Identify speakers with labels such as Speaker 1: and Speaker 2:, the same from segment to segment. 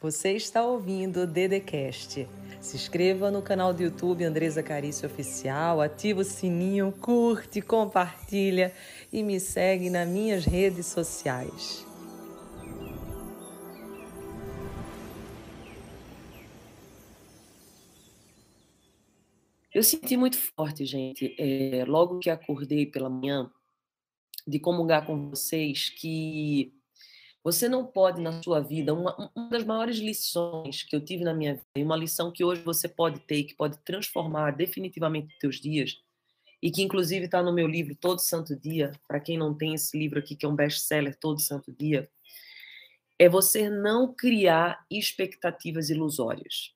Speaker 1: Você está ouvindo o Dedecast. Se inscreva no canal do YouTube Andresa Carício Oficial, ativa o sininho, curte, compartilha e me segue nas minhas redes sociais.
Speaker 2: Eu senti muito forte, gente, é, logo que acordei pela manhã, de comungar com vocês que você não pode na sua vida, uma, uma das maiores lições que eu tive na minha vida, uma lição que hoje você pode ter, que pode transformar definitivamente os teus dias, e que inclusive está no meu livro Todo Santo Dia, para quem não tem esse livro aqui, que é um best-seller Todo Santo Dia, é você não criar expectativas ilusórias.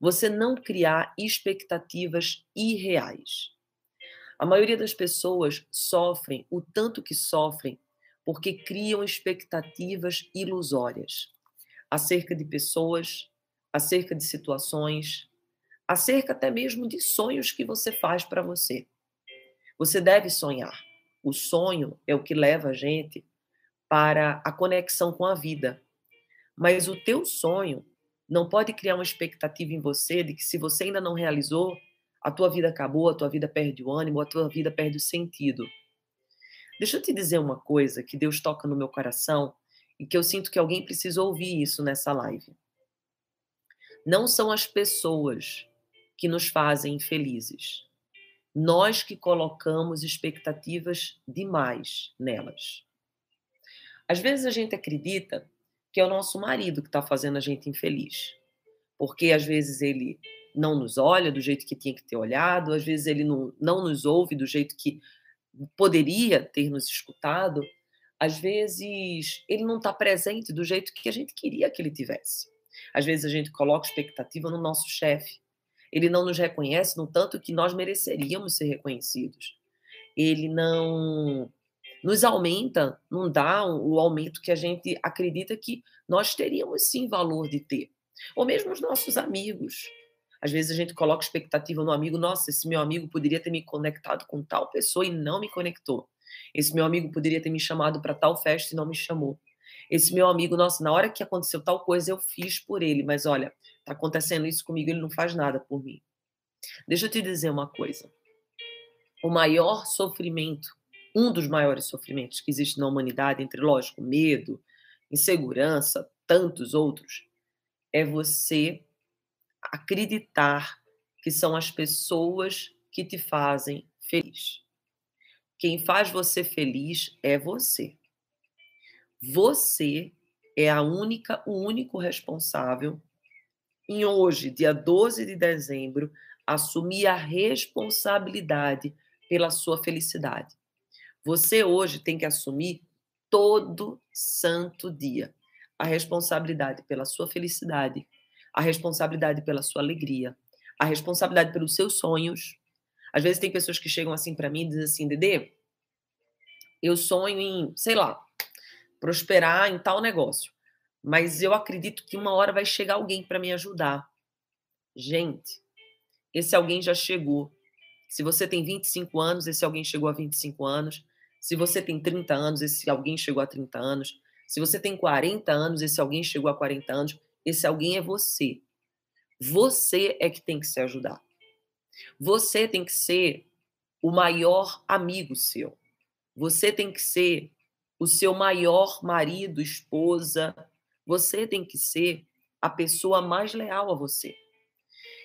Speaker 2: Você não criar expectativas irreais. A maioria das pessoas sofrem o tanto que sofrem porque criam expectativas ilusórias acerca de pessoas, acerca de situações, acerca até mesmo de sonhos que você faz para você. Você deve sonhar. O sonho é o que leva a gente para a conexão com a vida. Mas o teu sonho não pode criar uma expectativa em você de que se você ainda não realizou, a tua vida acabou, a tua vida perde o ânimo, a tua vida perde o sentido. Deixa eu te dizer uma coisa que Deus toca no meu coração e que eu sinto que alguém precisa ouvir isso nessa live. Não são as pessoas que nos fazem infelizes. Nós que colocamos expectativas demais nelas. Às vezes a gente acredita que é o nosso marido que está fazendo a gente infeliz. Porque às vezes ele não nos olha do jeito que tinha que ter olhado, às vezes ele não, não nos ouve do jeito que poderia ter nos escutado, às vezes ele não está presente do jeito que a gente queria que ele tivesse. Às vezes a gente coloca expectativa no nosso chefe. Ele não nos reconhece no tanto que nós mereceríamos ser reconhecidos. Ele não nos aumenta, não dá o aumento que a gente acredita que nós teríamos sim valor de ter. Ou mesmo os nossos amigos. Às vezes a gente coloca expectativa no amigo, nossa, esse meu amigo poderia ter me conectado com tal pessoa e não me conectou. Esse meu amigo poderia ter me chamado para tal festa e não me chamou. Esse meu amigo, nossa, na hora que aconteceu tal coisa eu fiz por ele, mas olha, tá acontecendo isso comigo, ele não faz nada por mim. Deixa eu te dizer uma coisa. O maior sofrimento, um dos maiores sofrimentos que existe na humanidade, entre lógico, medo, insegurança, tantos outros, é você acreditar que são as pessoas que te fazem feliz. Quem faz você feliz é você. Você é a única, o único responsável em hoje, dia 12 de dezembro, assumir a responsabilidade pela sua felicidade. Você hoje tem que assumir todo santo dia a responsabilidade pela sua felicidade, a responsabilidade pela sua alegria, a responsabilidade pelos seus sonhos. Às vezes tem pessoas que chegam assim para mim e dizem assim, Dedê, eu sonho em, sei lá, prosperar em tal negócio, mas eu acredito que uma hora vai chegar alguém para me ajudar. Gente, esse alguém já chegou. Se você tem 25 anos, esse alguém chegou a 25 anos. Se você tem 30 anos, esse alguém chegou a 30 anos. Se você tem 40 anos, esse alguém chegou a 40 anos. Esse alguém é você. Você é que tem que se ajudar. Você tem que ser o maior amigo seu. Você tem que ser o seu maior marido, esposa. Você tem que ser a pessoa mais leal a você.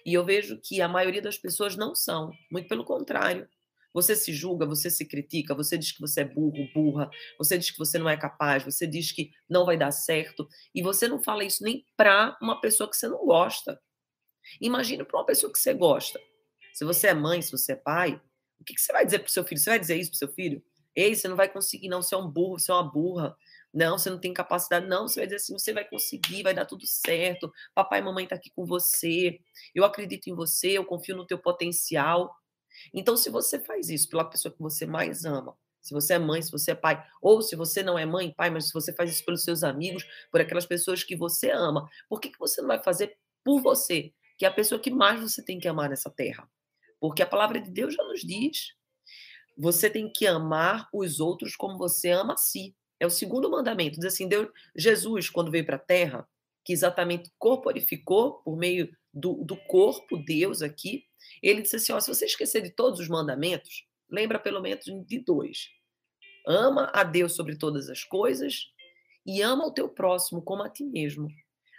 Speaker 2: E eu vejo que a maioria das pessoas não são, muito pelo contrário. Você se julga, você se critica, você diz que você é burro, burra, você diz que você não é capaz, você diz que não vai dar certo, e você não fala isso nem para uma pessoa que você não gosta. Imagina para uma pessoa que você gosta. Se você é mãe, se você é pai, o que, que você vai dizer para seu filho? Você vai dizer isso para seu filho? Ei, você não vai conseguir, não, você é um burro, você é uma burra. Não, você não tem capacidade. Não, você vai dizer assim: você vai conseguir, vai dar tudo certo. Papai e mamãe estão tá aqui com você. Eu acredito em você, eu confio no teu potencial. Então, se você faz isso pela pessoa que você mais ama, se você é mãe, se você é pai, ou se você não é mãe, pai, mas se você faz isso pelos seus amigos, por aquelas pessoas que você ama, por que, que você não vai fazer por você, que é a pessoa que mais você tem que amar nessa terra? Porque a palavra de Deus já nos diz. Você tem que amar os outros como você ama a si. É o segundo mandamento. Diz assim, Deus, Jesus, quando veio para a terra, que exatamente corporificou por meio do, do corpo, Deus aqui, ele disse assim: ó, se você esquecer de todos os mandamentos, lembra pelo menos de dois. Ama a Deus sobre todas as coisas e ama o teu próximo como a ti mesmo.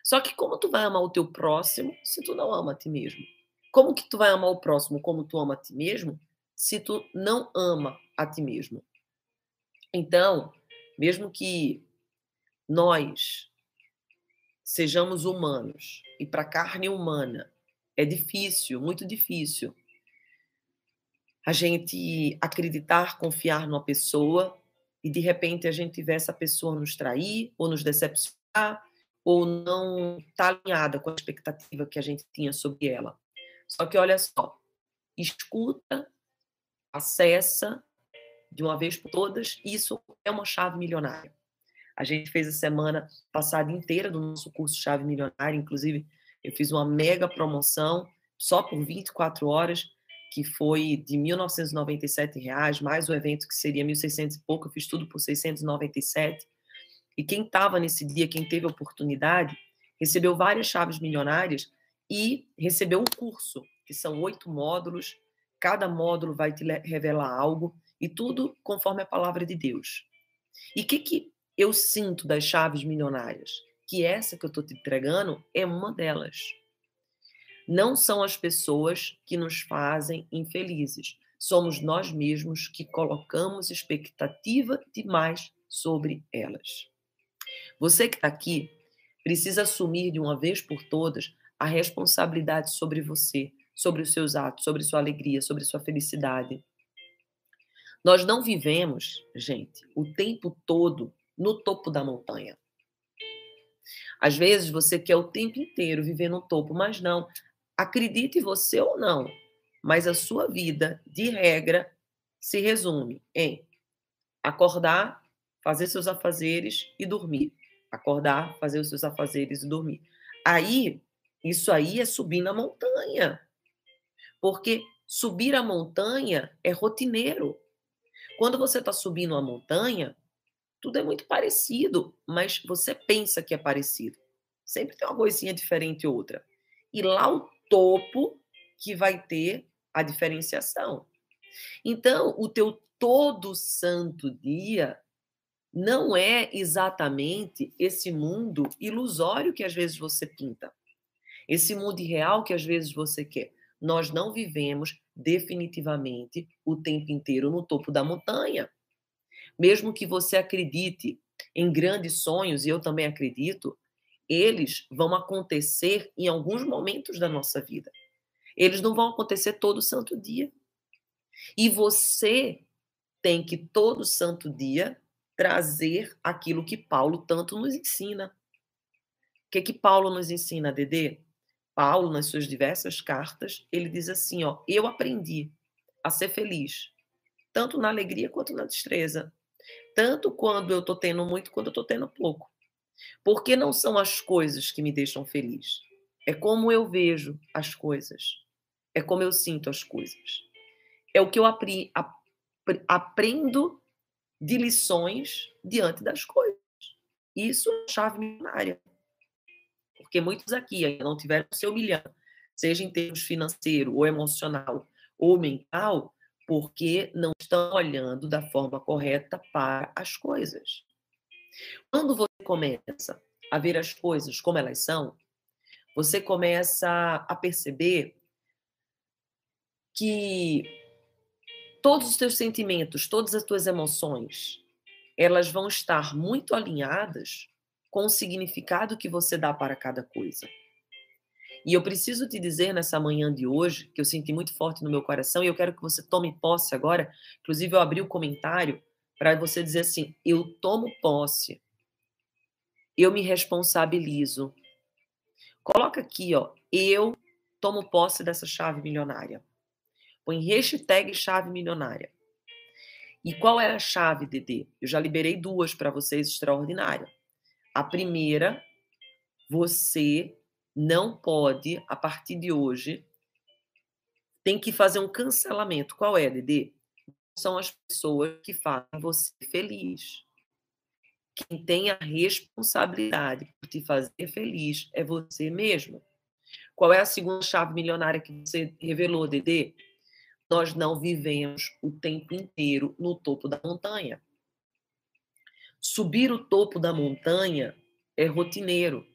Speaker 2: Só que como tu vai amar o teu próximo se tu não ama a ti mesmo? Como que tu vai amar o próximo como tu ama a ti mesmo se tu não ama a ti mesmo? Então, mesmo que nós sejamos humanos e para a carne humana é difícil, muito difícil a gente acreditar, confiar numa pessoa e de repente a gente tiver essa pessoa nos trair ou nos decepcionar ou não estar tá alinhada com a expectativa que a gente tinha sobre ela. Só que olha só, escuta, acessa de uma vez por todas, isso é uma chave milionária. A gente fez a semana passada inteira do nosso curso Chave Milionária, inclusive eu fiz uma mega promoção só por 24 horas que foi de 1.997 reais, mais o evento que seria 1.600 e pouco, eu fiz tudo por 697. E quem estava nesse dia, quem teve oportunidade, recebeu várias chaves milionárias e recebeu um curso, que são oito módulos, cada módulo vai te revelar algo, e tudo conforme a palavra de Deus. E o que, que eu sinto das chaves milionárias? Que essa que eu estou te entregando é uma delas não são as pessoas que nos fazem infelizes. Somos nós mesmos que colocamos expectativa demais sobre elas. Você que está aqui precisa assumir de uma vez por todas a responsabilidade sobre você, sobre os seus atos, sobre sua alegria, sobre sua felicidade. Nós não vivemos, gente, o tempo todo no topo da montanha. Às vezes você quer o tempo inteiro viver no topo, mas não. Acredite você ou não, mas a sua vida, de regra, se resume em acordar, fazer seus afazeres e dormir. Acordar, fazer os seus afazeres e dormir. Aí, isso aí é subir na montanha. Porque subir a montanha é rotineiro. Quando você está subindo a montanha, tudo é muito parecido, mas você pensa que é parecido. Sempre tem uma coisinha diferente outra. E lá o topo que vai ter a diferenciação. Então, o teu todo santo dia não é exatamente esse mundo ilusório que às vezes você pinta. Esse mundo real que às vezes você quer. Nós não vivemos definitivamente o tempo inteiro no topo da montanha. Mesmo que você acredite em grandes sonhos, e eu também acredito, eles vão acontecer em alguns momentos da nossa vida. Eles não vão acontecer todo santo dia. E você tem que todo santo dia trazer aquilo que Paulo tanto nos ensina. O que que Paulo nos ensina, Dedê? Paulo, nas suas diversas cartas, ele diz assim, ó, eu aprendi a ser feliz, tanto na alegria quanto na destreza, tanto quando eu tô tendo muito quanto eu tô tendo pouco. Porque não são as coisas que me deixam feliz. É como eu vejo as coisas. É como eu sinto as coisas. É o que eu apri, ap, aprendo de lições diante das coisas. Isso é chave milionária. Porque muitos aqui ainda não tiveram seu milhão, seja em termos financeiro, ou emocional, ou mental, porque não estão olhando da forma correta para as coisas. Quando você começa a ver as coisas como elas são, você começa a perceber que todos os teus sentimentos, todas as tuas emoções, elas vão estar muito alinhadas com o significado que você dá para cada coisa. E eu preciso te dizer nessa manhã de hoje, que eu senti muito forte no meu coração, e eu quero que você tome posse agora. Inclusive, eu abri o comentário para você dizer assim: eu tomo posse, eu me responsabilizo. Coloca aqui, ó, eu tomo posse dessa chave milionária. Põe hashtag chave milionária. E qual é a chave, Dedê? Eu já liberei duas para vocês extraordinária. A primeira, você não pode, a partir de hoje, tem que fazer um cancelamento. Qual é, Dedê? são as pessoas que fazem você feliz. Quem tem a responsabilidade por te fazer feliz é você mesmo. Qual é a segunda chave milionária que você revelou, Dedê? Nós não vivemos o tempo inteiro no topo da montanha. Subir o topo da montanha é rotineiro.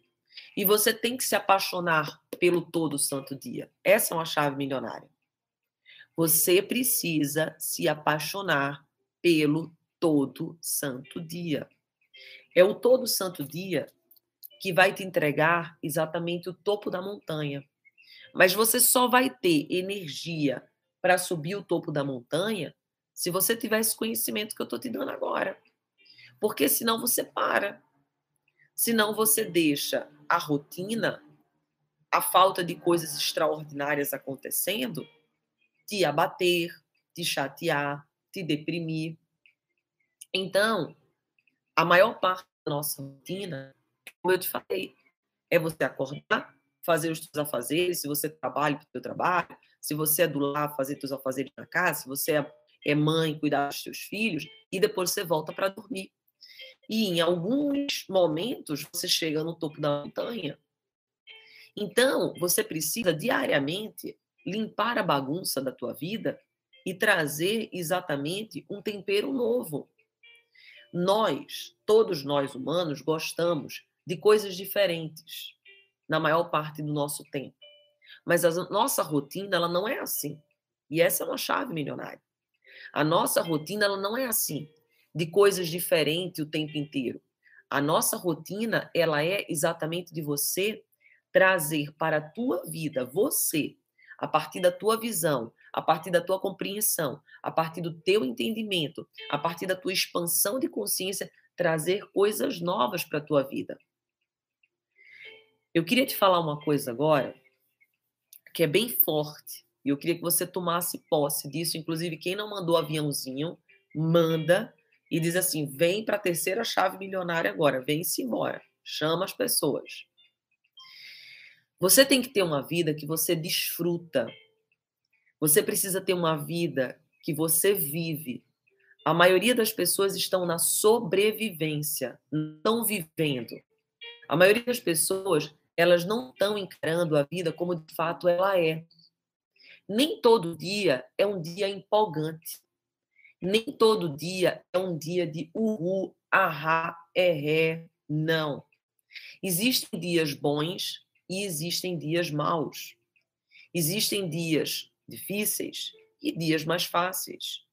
Speaker 2: E você tem que se apaixonar pelo todo santo dia. Essa é uma chave milionária. Você precisa se apaixonar pelo todo santo dia. É o todo santo dia que vai te entregar exatamente o topo da montanha. Mas você só vai ter energia para subir o topo da montanha se você tiver esse conhecimento que eu estou te dando agora. Porque senão você para. Senão você deixa a rotina, a falta de coisas extraordinárias acontecendo, te abater, te chatear, te deprimir. Então, a maior parte da nossa rotina, como eu te falei, é você acordar, fazer os seus afazeres, se você trabalha para o seu trabalho, se você é do lar, fazer seus afazeres na casa, se você é, é mãe, cuidar dos seus filhos, e depois você volta para dormir. E em alguns momentos você chega no topo da montanha. Então, você precisa diariamente limpar a bagunça da tua vida e trazer exatamente um tempero novo. Nós, todos nós humanos, gostamos de coisas diferentes na maior parte do nosso tempo. Mas a nossa rotina, ela não é assim. E essa é uma chave milionária. A nossa rotina, ela não é assim de coisas diferentes o tempo inteiro. A nossa rotina, ela é exatamente de você trazer para a tua vida, você, a partir da tua visão, a partir da tua compreensão, a partir do teu entendimento, a partir da tua expansão de consciência, trazer coisas novas para a tua vida. Eu queria te falar uma coisa agora que é bem forte, e eu queria que você tomasse posse disso, inclusive quem não mandou aviãozinho, manda e diz assim: vem para a terceira chave milionária agora, vem-se embora, chama as pessoas. Você tem que ter uma vida que você desfruta. Você precisa ter uma vida que você vive. A maioria das pessoas estão na sobrevivência, não vivendo. A maioria das pessoas, elas não estão encarando a vida como de fato ela é. Nem todo dia é um dia empolgante. Nem todo dia é um dia de uhu, ahá, é ré, não. Existem dias bons e existem dias maus. Existem dias difíceis e dias mais fáceis.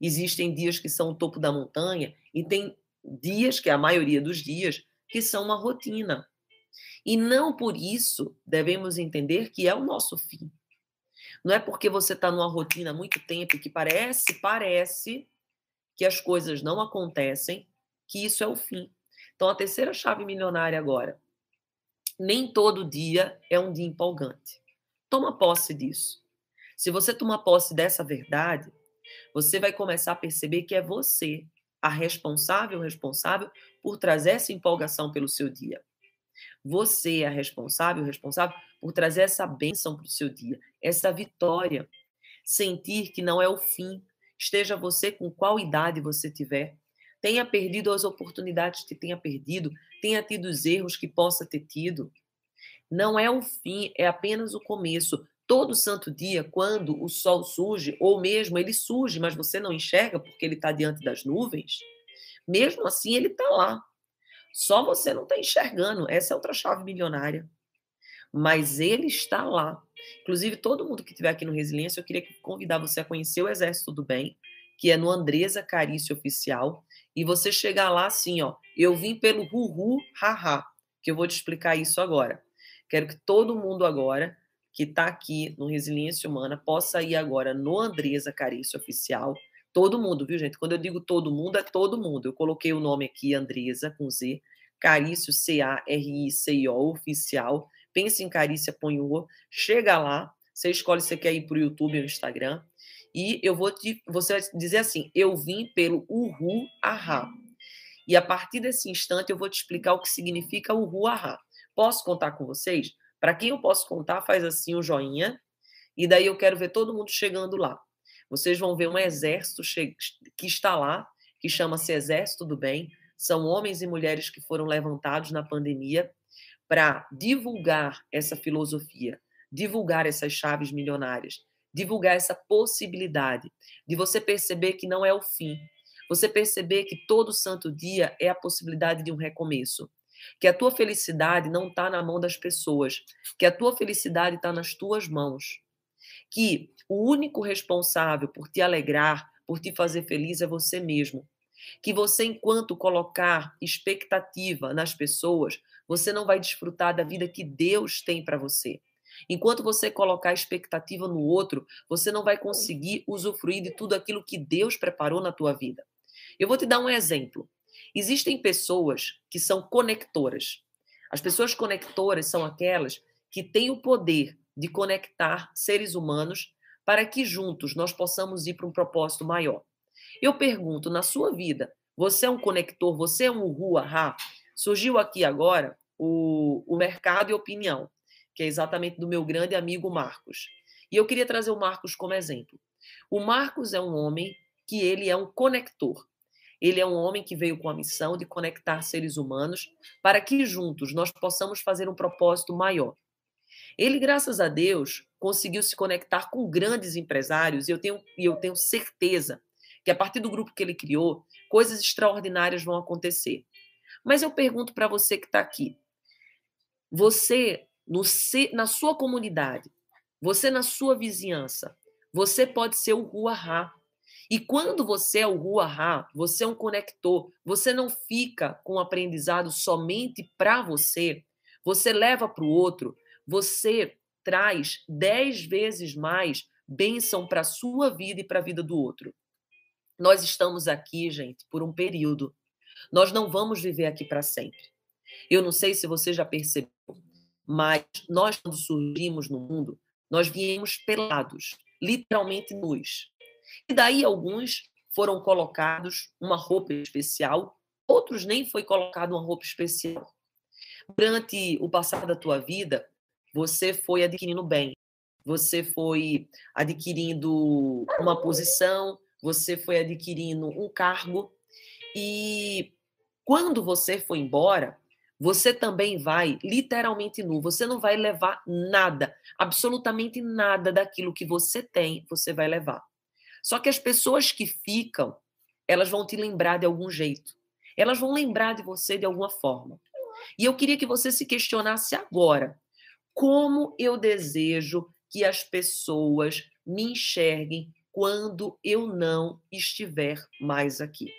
Speaker 2: Existem dias que são o topo da montanha e tem dias, que é a maioria dos dias, que são uma rotina. E não por isso devemos entender que é o nosso fim. Não é porque você está numa rotina há muito tempo que parece, parece que as coisas não acontecem, que isso é o fim. Então, a terceira chave milionária agora. Nem todo dia é um dia empolgante. Toma posse disso. Se você tomar posse dessa verdade, você vai começar a perceber que é você a responsável, responsável por trazer essa empolgação pelo seu dia. Você é a responsável, responsável por trazer essa bênção para o seu dia, essa vitória. Sentir que não é o fim. Esteja você com qual idade você tiver. Tenha perdido as oportunidades que tenha perdido, tenha tido os erros que possa ter tido. Não é o fim, é apenas o começo. Todo santo dia, quando o sol surge, ou mesmo ele surge, mas você não enxerga porque ele está diante das nuvens, mesmo assim ele está lá. Só você não está enxergando. Essa é outra chave milionária. Mas ele está lá. Inclusive, todo mundo que estiver aqui no Resiliência, eu queria convidar você a conhecer o Exército do Bem, que é no Andresa Carício Oficial. E você chegar lá assim, ó. Eu vim pelo Ruhu Haha, que eu vou te explicar isso agora. Quero que todo mundo agora que está aqui no Resiliência Humana possa ir agora no Andresa Carício Oficial Todo mundo, viu, gente? Quando eu digo todo mundo, é todo mundo. Eu coloquei o nome aqui, Andresa, com Z, Carício, C-A-R-I-C-I-O, oficial. Pense em Carícia, põe o Chega lá, você escolhe se você quer ir para o YouTube ou Instagram. E eu vou te. Você vai dizer assim: eu vim pelo Uhu Ahá. E a partir desse instante eu vou te explicar o que significa Uhu Ahá. Posso contar com vocês? Para quem eu posso contar, faz assim o um joinha. E daí eu quero ver todo mundo chegando lá. Vocês vão ver um exército que está lá, que chama-se Exército do Bem. são homens e mulheres que foram levantados na pandemia para divulgar essa filosofia, divulgar essas chaves milionárias, divulgar essa possibilidade de você perceber que não é o fim, você perceber que todo santo dia é a possibilidade de um recomeço, que a tua felicidade não está na mão das pessoas, que a tua felicidade está nas tuas mãos, que o único responsável por te alegrar, por te fazer feliz é você mesmo. Que você, enquanto colocar expectativa nas pessoas, você não vai desfrutar da vida que Deus tem para você. Enquanto você colocar expectativa no outro, você não vai conseguir usufruir de tudo aquilo que Deus preparou na tua vida. Eu vou te dar um exemplo. Existem pessoas que são conectoras. As pessoas conectoras são aquelas que têm o poder de conectar seres humanos para que juntos nós possamos ir para um propósito maior. Eu pergunto, na sua vida, você é um conector, você é um rua ha? Surgiu aqui agora o, o mercado e opinião, que é exatamente do meu grande amigo Marcos. E eu queria trazer o Marcos como exemplo. O Marcos é um homem que ele é um conector. Ele é um homem que veio com a missão de conectar seres humanos para que juntos nós possamos fazer um propósito maior. Ele, graças a Deus, conseguiu se conectar com grandes empresários e eu tenho, eu tenho certeza que a partir do grupo que ele criou, coisas extraordinárias vão acontecer. Mas eu pergunto para você que está aqui: você, no, na sua comunidade, você na sua vizinhança, você pode ser o Ruahá. E quando você é o Ruahá, você é um conector, você não fica com o aprendizado somente para você, você leva para o outro, você traz dez vezes mais bênção para a sua vida e para a vida do outro. Nós estamos aqui, gente, por um período. Nós não vamos viver aqui para sempre. Eu não sei se você já percebeu, mas nós, quando surgimos no mundo, nós viemos pelados, literalmente nus. E daí alguns foram colocados uma roupa especial, outros nem foi colocado uma roupa especial. Durante o passar da tua vida, você foi adquirindo bem, você foi adquirindo uma posição, você foi adquirindo um cargo e quando você for embora, você também vai literalmente nu, você não vai levar nada, absolutamente nada daquilo que você tem, você vai levar. Só que as pessoas que ficam, elas vão te lembrar de algum jeito. Elas vão lembrar de você de alguma forma. E eu queria que você se questionasse agora como eu desejo que as pessoas me enxerguem quando eu não estiver mais aqui.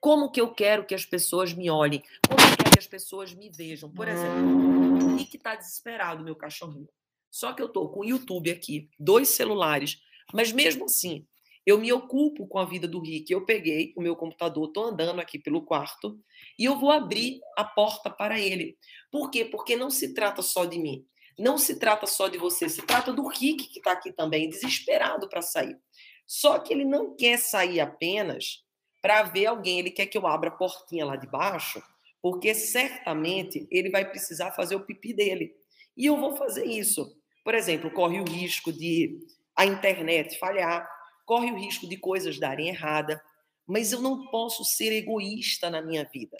Speaker 2: Como que eu quero que as pessoas me olhem? Como eu quero que as pessoas me vejam? Por exemplo, o Rick está desesperado, meu cachorrinho. Só que eu estou com o YouTube aqui, dois celulares, mas mesmo assim, eu me ocupo com a vida do Rick. Eu peguei o meu computador, estou andando aqui pelo quarto e eu vou abrir a porta para ele. Por quê? Porque não se trata só de mim. Não se trata só de você, se trata do Rick que está aqui também, desesperado para sair. Só que ele não quer sair apenas para ver alguém, ele quer que eu abra a portinha lá de baixo, porque certamente ele vai precisar fazer o pipi dele. E eu vou fazer isso. Por exemplo, corre o risco de a internet falhar, corre o risco de coisas darem errada, mas eu não posso ser egoísta na minha vida.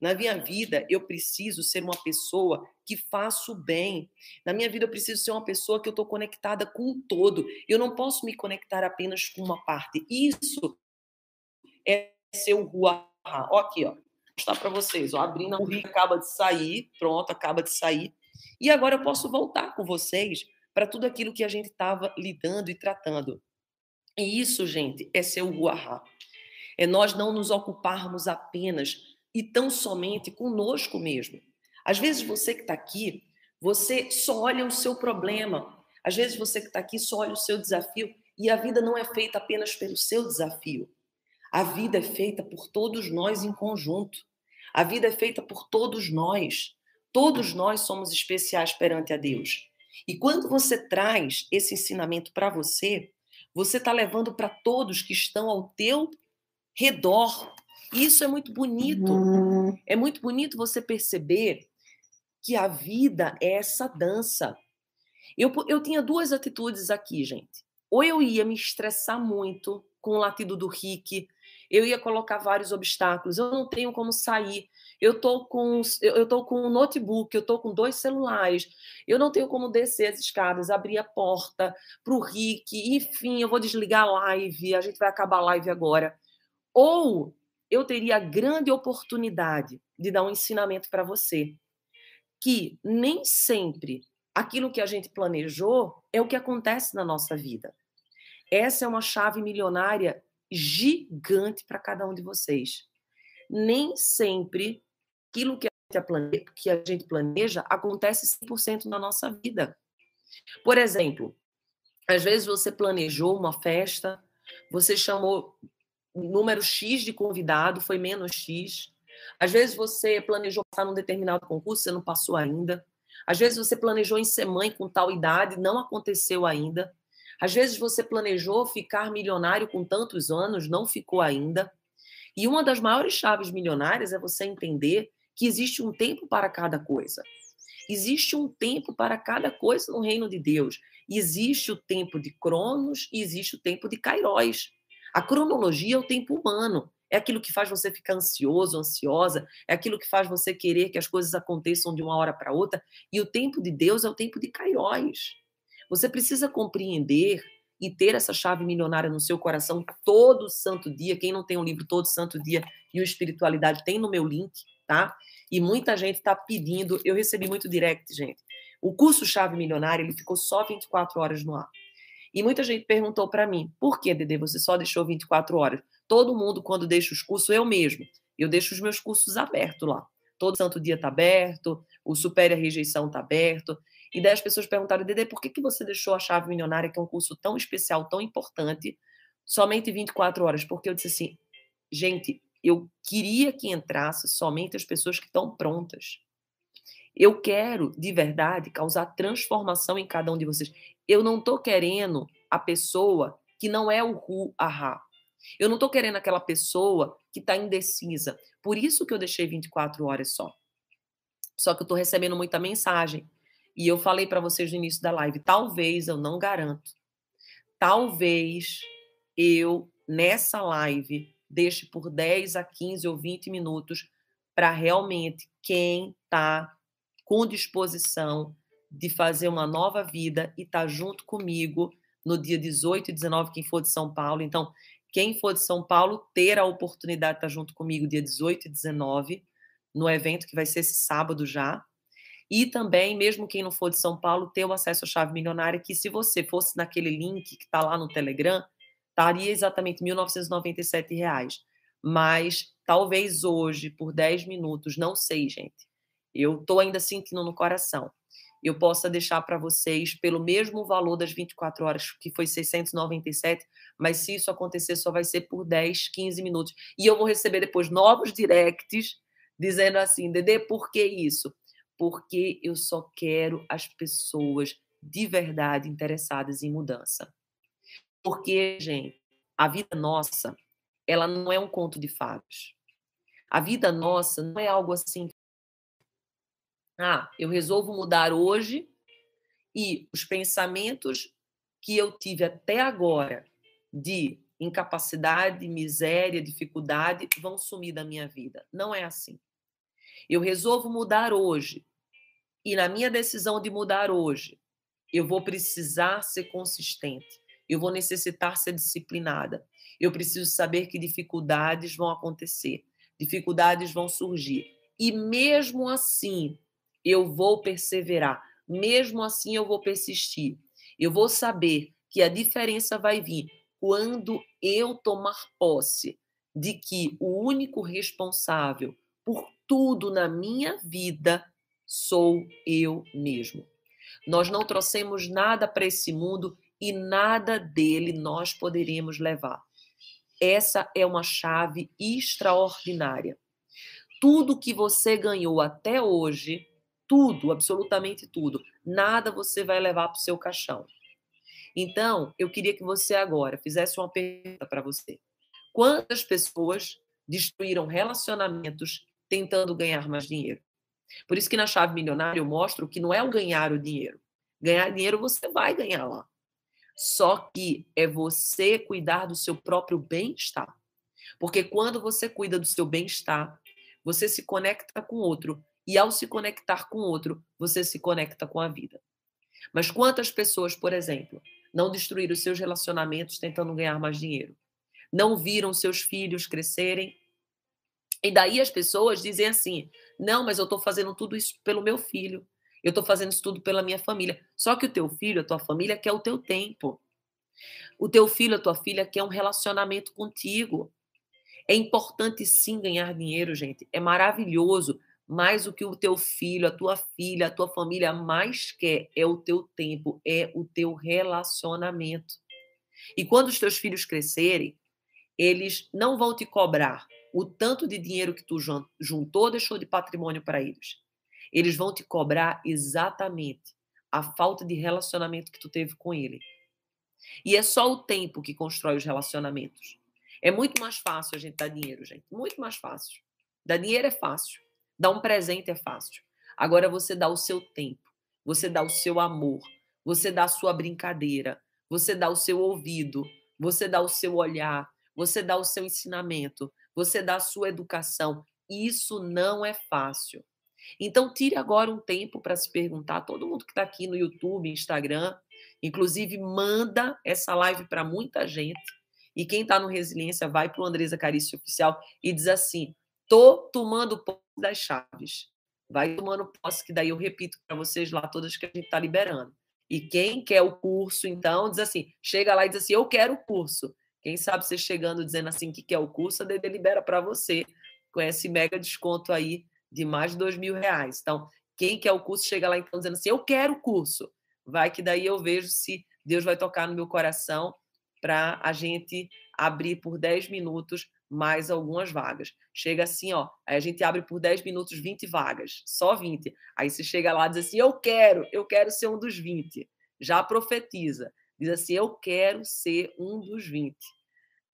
Speaker 2: Na minha vida, eu preciso ser uma pessoa que faço bem. Na minha vida, eu preciso ser uma pessoa que eu estou conectada com o todo. Eu não posso me conectar apenas com uma parte. Isso é ser o rua. Ó, aqui, ó. Vou mostrar para vocês. Ó, abrindo o rio acaba de sair. Pronto, acaba de sair. E agora eu posso voltar com vocês para tudo aquilo que a gente estava lidando e tratando. E isso, gente, é ser o Ruahá. É nós não nos ocuparmos apenas e tão somente conosco mesmo. Às vezes você que está aqui, você só olha o seu problema. Às vezes você que está aqui só olha o seu desafio. E a vida não é feita apenas pelo seu desafio. A vida é feita por todos nós em conjunto. A vida é feita por todos nós. Todos nós somos especiais perante a Deus. E quando você traz esse ensinamento para você, você está levando para todos que estão ao teu redor. Isso é muito bonito. Uhum. É muito bonito você perceber que a vida é essa dança. Eu, eu tinha duas atitudes aqui, gente. Ou eu ia me estressar muito com o latido do Rick, eu ia colocar vários obstáculos. Eu não tenho como sair. Eu tô com eu tô com um notebook, eu tô com dois celulares. Eu não tenho como descer as escadas, abrir a porta para o Rick, enfim, eu vou desligar a live, a gente vai acabar a live agora. Ou eu teria a grande oportunidade de dar um ensinamento para você que nem sempre aquilo que a gente planejou é o que acontece na nossa vida. Essa é uma chave milionária gigante para cada um de vocês. Nem sempre aquilo que a, gente planeja acontece 100% na nossa vida. Por exemplo, às vezes você planejou uma festa, você chamou número X de convidado, foi menos X. Às vezes você planejou passar num determinado concurso, você não passou ainda. Às vezes você planejou em ser mãe com tal idade, não aconteceu ainda. Às vezes você planejou ficar milionário com tantos anos, não ficou ainda. E uma das maiores chaves milionárias é você entender que existe um tempo para cada coisa. Existe um tempo para cada coisa no reino de Deus. Existe o tempo de Cronos e existe o tempo de Kairos. A cronologia é o tempo humano. É aquilo que faz você ficar ansioso, ansiosa, é aquilo que faz você querer que as coisas aconteçam de uma hora para outra. E o tempo de Deus é o tempo de Kairos. Você precisa compreender e ter essa chave milionária no seu coração todo santo dia. Quem não tem um livro todo santo dia e o espiritualidade tem no meu link, tá? E muita gente está pedindo. Eu recebi muito direct, gente. O curso chave milionária ele ficou só 24 horas no ar. E muita gente perguntou para mim: por que, Dede, você só deixou 24 horas? Todo mundo, quando deixa os cursos, eu mesmo, eu deixo os meus cursos abertos lá. Todo santo dia está aberto, o Supere a Rejeição está aberto. E daí as pessoas perguntaram, Dede, por que, que você deixou a Chave Milionária, que é um curso tão especial, tão importante, somente 24 horas? Porque eu disse assim, gente, eu queria que entrasse somente as pessoas que estão prontas. Eu quero, de verdade, causar transformação em cada um de vocês. Eu não estou querendo a pessoa que não é o ru, ahá. Eu não estou querendo aquela pessoa que está indecisa. Por isso que eu deixei 24 horas só. Só que eu estou recebendo muita mensagem. E eu falei para vocês no início da live, talvez, eu não garanto, talvez eu, nessa live, deixe por 10 a 15 ou 20 minutos para realmente quem está com disposição de fazer uma nova vida e tá junto comigo no dia 18 e 19, quem for de São Paulo. Então, quem for de São Paulo, ter a oportunidade de estar tá junto comigo dia 18 e 19, no evento que vai ser esse sábado já. E também, mesmo quem não for de São Paulo, ter o acesso à chave milionária, que se você fosse naquele link que está lá no Telegram, estaria exatamente 1.997 reais. Mas talvez hoje, por 10 minutos, não sei, gente. Eu estou ainda sentindo no coração. Eu possa deixar para vocês pelo mesmo valor das 24 horas, que foi 697, mas se isso acontecer, só vai ser por 10, 15 minutos. E eu vou receber depois novos directs dizendo assim: Dedê, por que isso? Porque eu só quero as pessoas de verdade interessadas em mudança. Porque, gente, a vida nossa, ela não é um conto de fadas. A vida nossa não é algo assim. Ah, eu resolvo mudar hoje e os pensamentos que eu tive até agora de incapacidade, miséria, dificuldade vão sumir da minha vida. Não é assim. Eu resolvo mudar hoje e na minha decisão de mudar hoje, eu vou precisar ser consistente eu vou necessitar ser disciplinada. Eu preciso saber que dificuldades vão acontecer, dificuldades vão surgir. E mesmo assim, eu vou perseverar, mesmo assim, eu vou persistir. Eu vou saber que a diferença vai vir quando eu tomar posse de que o único responsável por tudo na minha vida sou eu mesmo. Nós não trouxemos nada para esse mundo e nada dele nós poderíamos levar. Essa é uma chave extraordinária. Tudo que você ganhou até hoje, tudo, absolutamente tudo, nada você vai levar para o seu caixão. Então, eu queria que você agora fizesse uma pergunta para você. Quantas pessoas destruíram relacionamentos tentando ganhar mais dinheiro? Por isso que na chave milionária eu mostro que não é o ganhar o dinheiro. Ganhar dinheiro você vai ganhar lá. Só que é você cuidar do seu próprio bem-estar. Porque quando você cuida do seu bem-estar, você se conecta com outro. E ao se conectar com outro, você se conecta com a vida. Mas quantas pessoas, por exemplo, não destruíram seus relacionamentos tentando ganhar mais dinheiro? Não viram seus filhos crescerem? E daí as pessoas dizem assim: não, mas eu estou fazendo tudo isso pelo meu filho. Eu estou fazendo isso tudo pela minha família. Só que o teu filho, a tua família, quer o teu tempo. O teu filho, a tua filha quer um relacionamento contigo. É importante sim ganhar dinheiro, gente. É maravilhoso. Mas o que o teu filho, a tua filha, a tua família mais quer é o teu tempo, é o teu relacionamento. E quando os teus filhos crescerem, eles não vão te cobrar o tanto de dinheiro que tu juntou, deixou de patrimônio para eles. Eles vão te cobrar exatamente a falta de relacionamento que tu teve com ele. E é só o tempo que constrói os relacionamentos. É muito mais fácil a gente dar dinheiro, gente. Muito mais fácil. Dar dinheiro é fácil. Dar um presente é fácil. Agora você dá o seu tempo, você dá o seu amor, você dá a sua brincadeira, você dá o seu ouvido, você dá o seu olhar, você dá o seu ensinamento, você dá a sua educação. Isso não é fácil. Então, tire agora um tempo para se perguntar, todo mundo que está aqui no YouTube, Instagram, inclusive manda essa live para muita gente. E quem está no Resiliência vai para o Andresa Carício Oficial e diz assim: tô tomando posse das chaves. Vai tomando posse, que daí eu repito para vocês lá todas que a gente está liberando. E quem quer o curso, então, diz assim: chega lá e diz assim: eu quero o curso. Quem sabe você chegando dizendo assim que quer o curso, a Dede libera para você com esse mega desconto aí de mais de dois mil reais. Então, quem quer o curso, chega lá então dizendo assim: Eu quero o curso. Vai que daí eu vejo se Deus vai tocar no meu coração para a gente abrir por 10 minutos mais algumas vagas. Chega assim, ó, aí a gente abre por 10 minutos 20 vagas, só 20. Aí você chega lá e diz assim: Eu quero, eu quero ser um dos 20. Já profetiza. Diz assim: Eu quero ser um dos 20.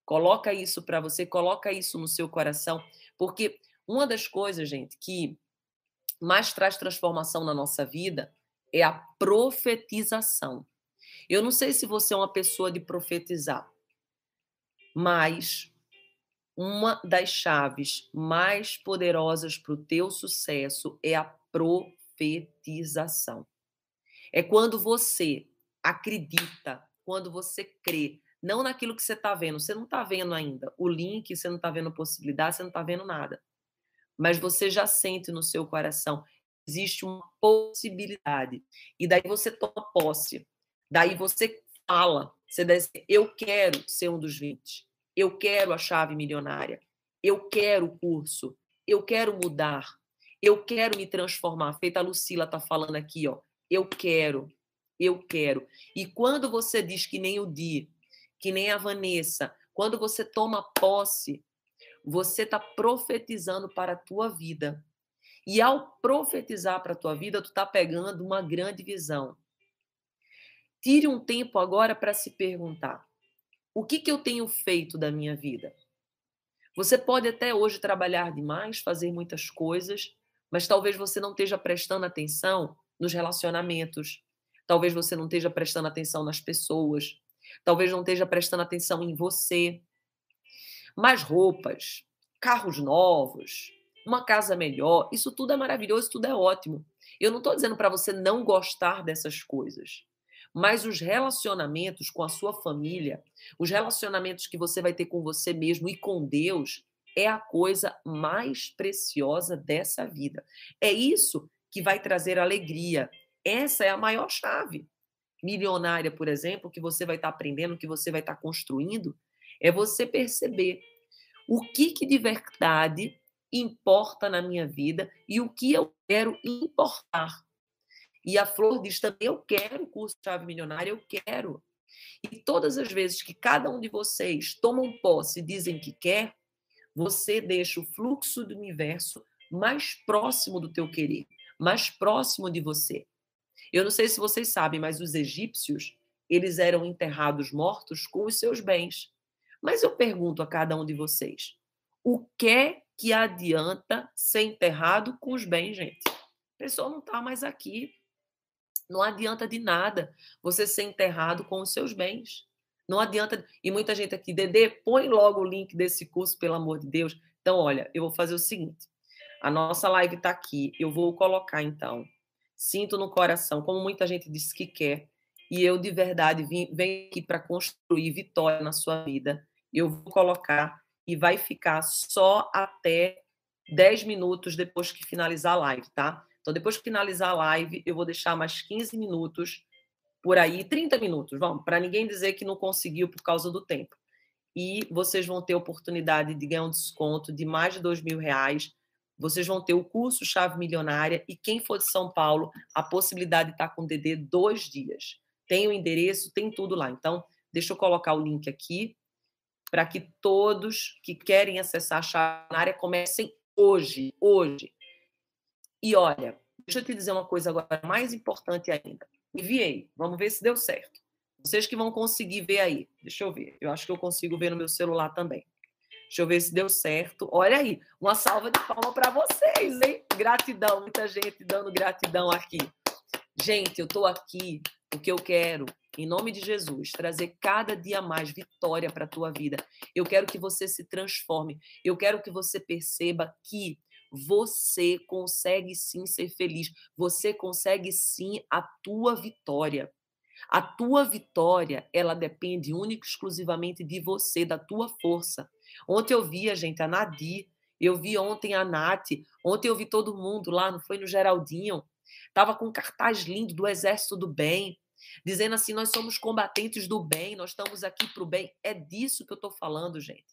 Speaker 2: Coloca isso para você, coloca isso no seu coração, porque uma das coisas, gente, que mais traz transformação na nossa vida é a profetização. Eu não sei se você é uma pessoa de profetizar, mas uma das chaves mais poderosas para o teu sucesso é a profetização. É quando você acredita, quando você crê, não naquilo que você está vendo. Você não está vendo ainda o link, você não está vendo possibilidade, você não está vendo nada mas você já sente no seu coração existe uma possibilidade. E daí você toma posse. Daí você fala, você diz, eu quero ser um dos 20. Eu quero a chave milionária. Eu quero o curso. Eu quero mudar. Eu quero me transformar. Feita a Lucila tá falando aqui, ó. Eu quero. Eu quero. E quando você diz que nem o Di, que nem a Vanessa, quando você toma posse, você está profetizando para a tua vida. E ao profetizar para a tua vida, tu está pegando uma grande visão. Tire um tempo agora para se perguntar: o que, que eu tenho feito da minha vida? Você pode até hoje trabalhar demais, fazer muitas coisas, mas talvez você não esteja prestando atenção nos relacionamentos. Talvez você não esteja prestando atenção nas pessoas. Talvez não esteja prestando atenção em você mais roupas, carros novos, uma casa melhor. Isso tudo é maravilhoso, tudo é ótimo. Eu não estou dizendo para você não gostar dessas coisas. Mas os relacionamentos com a sua família, os relacionamentos que você vai ter com você mesmo e com Deus, é a coisa mais preciosa dessa vida. É isso que vai trazer alegria. Essa é a maior chave. Milionária, por exemplo, que você vai estar tá aprendendo, que você vai estar tá construindo, é você perceber o que, que de verdade importa na minha vida e o que eu quero importar. E a Flor diz também: eu quero o curso Chave Milionária, eu quero. E todas as vezes que cada um de vocês tomam posse e dizem que quer, você deixa o fluxo do universo mais próximo do teu querer, mais próximo de você. Eu não sei se vocês sabem, mas os egípcios, eles eram enterrados mortos com os seus bens. Mas eu pergunto a cada um de vocês: o que é que adianta ser enterrado com os bens, gente? A pessoa não está mais aqui. Não adianta de nada você ser enterrado com os seus bens. Não adianta. E muita gente aqui, Dedê, põe logo o link desse curso, pelo amor de Deus. Então, olha, eu vou fazer o seguinte: a nossa live está aqui. Eu vou colocar, então. Sinto no coração, como muita gente disse que quer, e eu de verdade vim, venho aqui para construir vitória na sua vida. Eu vou colocar e vai ficar só até 10 minutos depois que finalizar a live, tá? Então, depois que finalizar a live, eu vou deixar mais 15 minutos por aí, 30 minutos, vamos, para ninguém dizer que não conseguiu por causa do tempo. E vocês vão ter oportunidade de ganhar um desconto de mais de dois mil reais. Vocês vão ter o curso Chave Milionária e quem for de São Paulo, a possibilidade de estar com o DD dois dias. Tem o endereço, tem tudo lá. Então, deixa eu colocar o link aqui para que todos que querem acessar a chave milionária comecem hoje, hoje. E olha, deixa eu te dizer uma coisa agora mais importante ainda. Enviei. Vamos ver se deu certo. Vocês que vão conseguir ver aí. Deixa eu ver. Eu acho que eu consigo ver no meu celular também. Deixa eu ver se deu certo. Olha aí, uma salva de palmas para vocês, hein? Gratidão, muita gente dando gratidão aqui. Gente, eu estou aqui porque eu quero, em nome de Jesus, trazer cada dia mais vitória para a tua vida. Eu quero que você se transforme. Eu quero que você perceba que você consegue sim ser feliz. Você consegue sim a tua vitória. A tua vitória, ela depende única e exclusivamente de você, da tua força. Ontem eu vi, gente, a Nadir, eu vi ontem a Nath, ontem eu vi todo mundo lá, não foi no Geraldinho, tava com um cartaz lindo do Exército do Bem, dizendo assim: nós somos combatentes do bem, nós estamos aqui para o bem. É disso que eu estou falando, gente.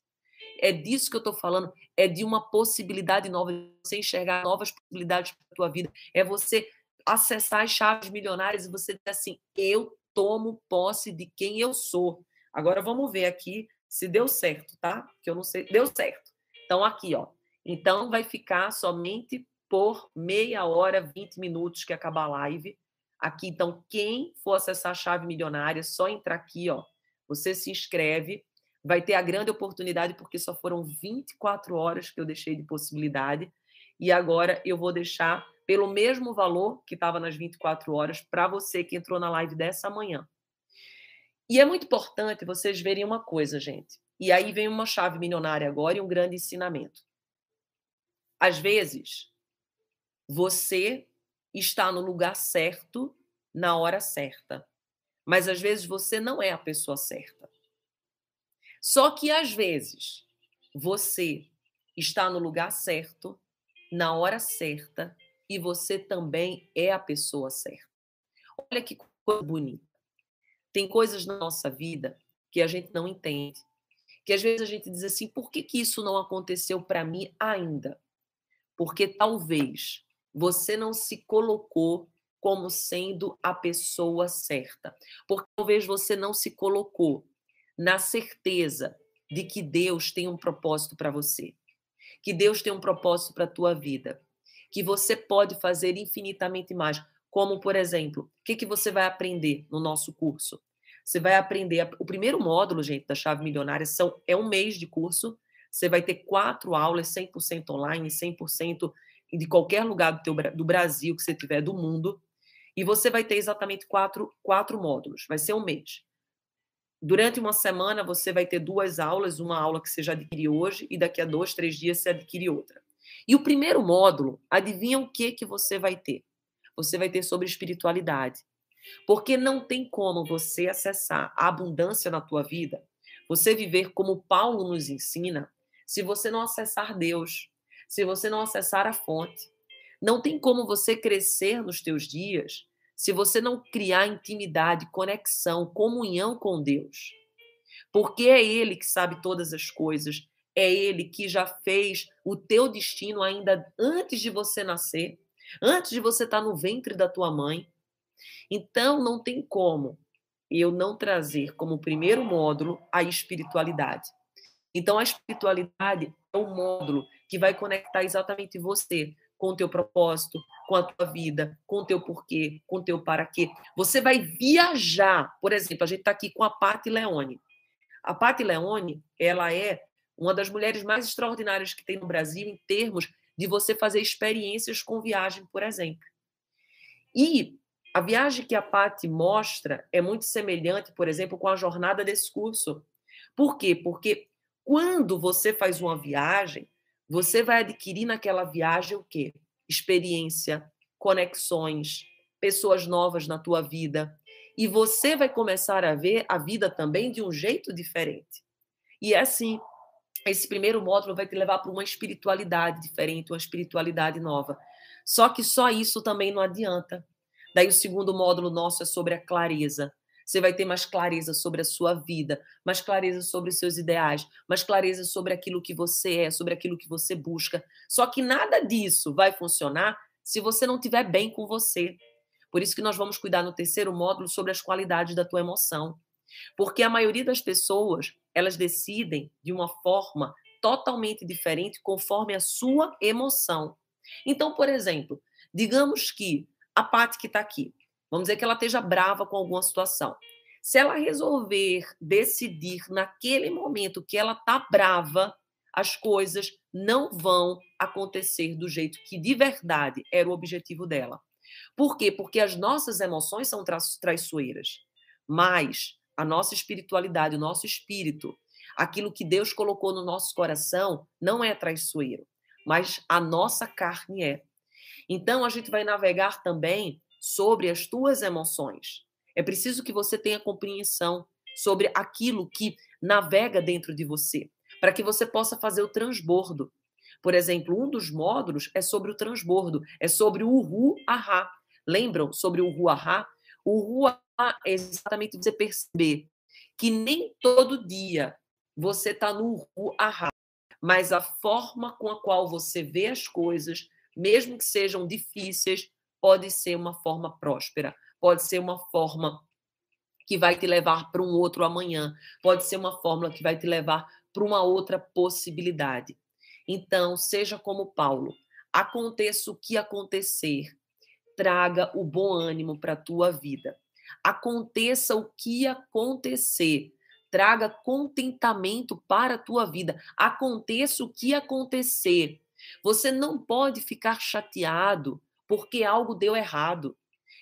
Speaker 2: É disso que eu estou falando. É de uma possibilidade nova, você enxergar novas possibilidades para a tua vida. É você acessar as chaves milionárias e você dizer assim: eu tomo posse de quem eu sou. Agora vamos ver aqui se deu certo, tá? Que eu não sei. Deu certo. Então, aqui, ó. Então, vai ficar somente por meia hora, 20 minutos que acabar a live. Aqui, então, quem for acessar a chave milionária, só entrar aqui, ó. Você se inscreve vai ter a grande oportunidade, porque só foram 24 horas que eu deixei de possibilidade, e agora eu vou deixar pelo mesmo valor que estava nas 24 horas para você que entrou na live dessa manhã. E é muito importante vocês verem uma coisa, gente. E aí vem uma chave milionária agora e um grande ensinamento. Às vezes, você está no lugar certo na hora certa, mas às vezes você não é a pessoa certa. Só que às vezes você está no lugar certo, na hora certa, e você também é a pessoa certa. Olha que coisa bonita. Tem coisas na nossa vida que a gente não entende. Que às vezes a gente diz assim: por que, que isso não aconteceu para mim ainda? Porque talvez você não se colocou como sendo a pessoa certa. Porque talvez você não se colocou na certeza de que Deus tem um propósito para você, que Deus tem um propósito para a tua vida, que você pode fazer infinitamente mais. Como, por exemplo, o que, que você vai aprender no nosso curso? Você vai aprender. O primeiro módulo, gente, da Chave Milionária são, é um mês de curso. Você vai ter quatro aulas 100% online, 100% de qualquer lugar do, teu, do Brasil que você tiver, do mundo. E você vai ter exatamente quatro, quatro módulos. Vai ser um mês. Durante uma semana, você vai ter duas aulas, uma aula que você já adquiriu hoje, e daqui a dois, três dias você adquire outra. E o primeiro módulo, adivinha o que, que você vai ter? Você vai ter sobre espiritualidade. Porque não tem como você acessar a abundância na tua vida, você viver como Paulo nos ensina, se você não acessar Deus, se você não acessar a fonte. Não tem como você crescer nos teus dias se você não criar intimidade, conexão, comunhão com Deus. Porque é Ele que sabe todas as coisas, é Ele que já fez o teu destino ainda antes de você nascer, antes de você estar no ventre da tua mãe. Então, não tem como eu não trazer como primeiro módulo a espiritualidade. Então, a espiritualidade é o módulo que vai conectar exatamente você com o teu propósito, com a tua vida, com o teu porquê, com o teu para quê. Você vai viajar. Por exemplo, a gente está aqui com a Patti Leone. A Patti Leone, ela é uma das mulheres mais extraordinárias que tem no Brasil em termos de você fazer experiências com viagem, por exemplo. E A viagem que a Pati mostra é muito semelhante, por exemplo, com a jornada desse curso. Por quê? Porque quando você faz uma viagem, você vai adquirir naquela viagem o quê? Experiência, conexões, pessoas novas na tua vida. E você vai começar a ver a vida também de um jeito diferente. E é assim, esse primeiro módulo vai te levar para uma espiritualidade diferente, uma espiritualidade nova. Só que só isso também não adianta. Daí o segundo módulo nosso é sobre a clareza. Você vai ter mais clareza sobre a sua vida, mais clareza sobre os seus ideais, mais clareza sobre aquilo que você é, sobre aquilo que você busca. Só que nada disso vai funcionar se você não estiver bem com você. Por isso que nós vamos cuidar no terceiro módulo sobre as qualidades da tua emoção. Porque a maioria das pessoas, elas decidem de uma forma totalmente diferente conforme a sua emoção. Então, por exemplo, digamos que a Paty que está aqui, vamos dizer que ela esteja brava com alguma situação. Se ela resolver decidir naquele momento que ela está brava, as coisas não vão acontecer do jeito que de verdade era o objetivo dela. Por quê? Porque as nossas emoções são traiçoeiras, mas a nossa espiritualidade, o nosso espírito, aquilo que Deus colocou no nosso coração, não é traiçoeiro, mas a nossa carne é. Então, a gente vai navegar também sobre as tuas emoções. É preciso que você tenha compreensão sobre aquilo que navega dentro de você, para que você possa fazer o transbordo. Por exemplo, um dos módulos é sobre o transbordo, é sobre o uhu ahá. Lembram sobre o uhu ahá? O uhu é exatamente você perceber que nem todo dia você está no ahá, mas a forma com a qual você vê as coisas, mesmo que sejam difíceis, pode ser uma forma próspera, pode ser uma forma que vai te levar para um outro amanhã, pode ser uma fórmula que vai te levar para uma outra possibilidade. Então, seja como Paulo, aconteça o que acontecer, traga o bom ânimo para a tua vida. Aconteça o que acontecer, traga contentamento para a tua vida. Aconteça o que acontecer, você não pode ficar chateado porque algo deu errado.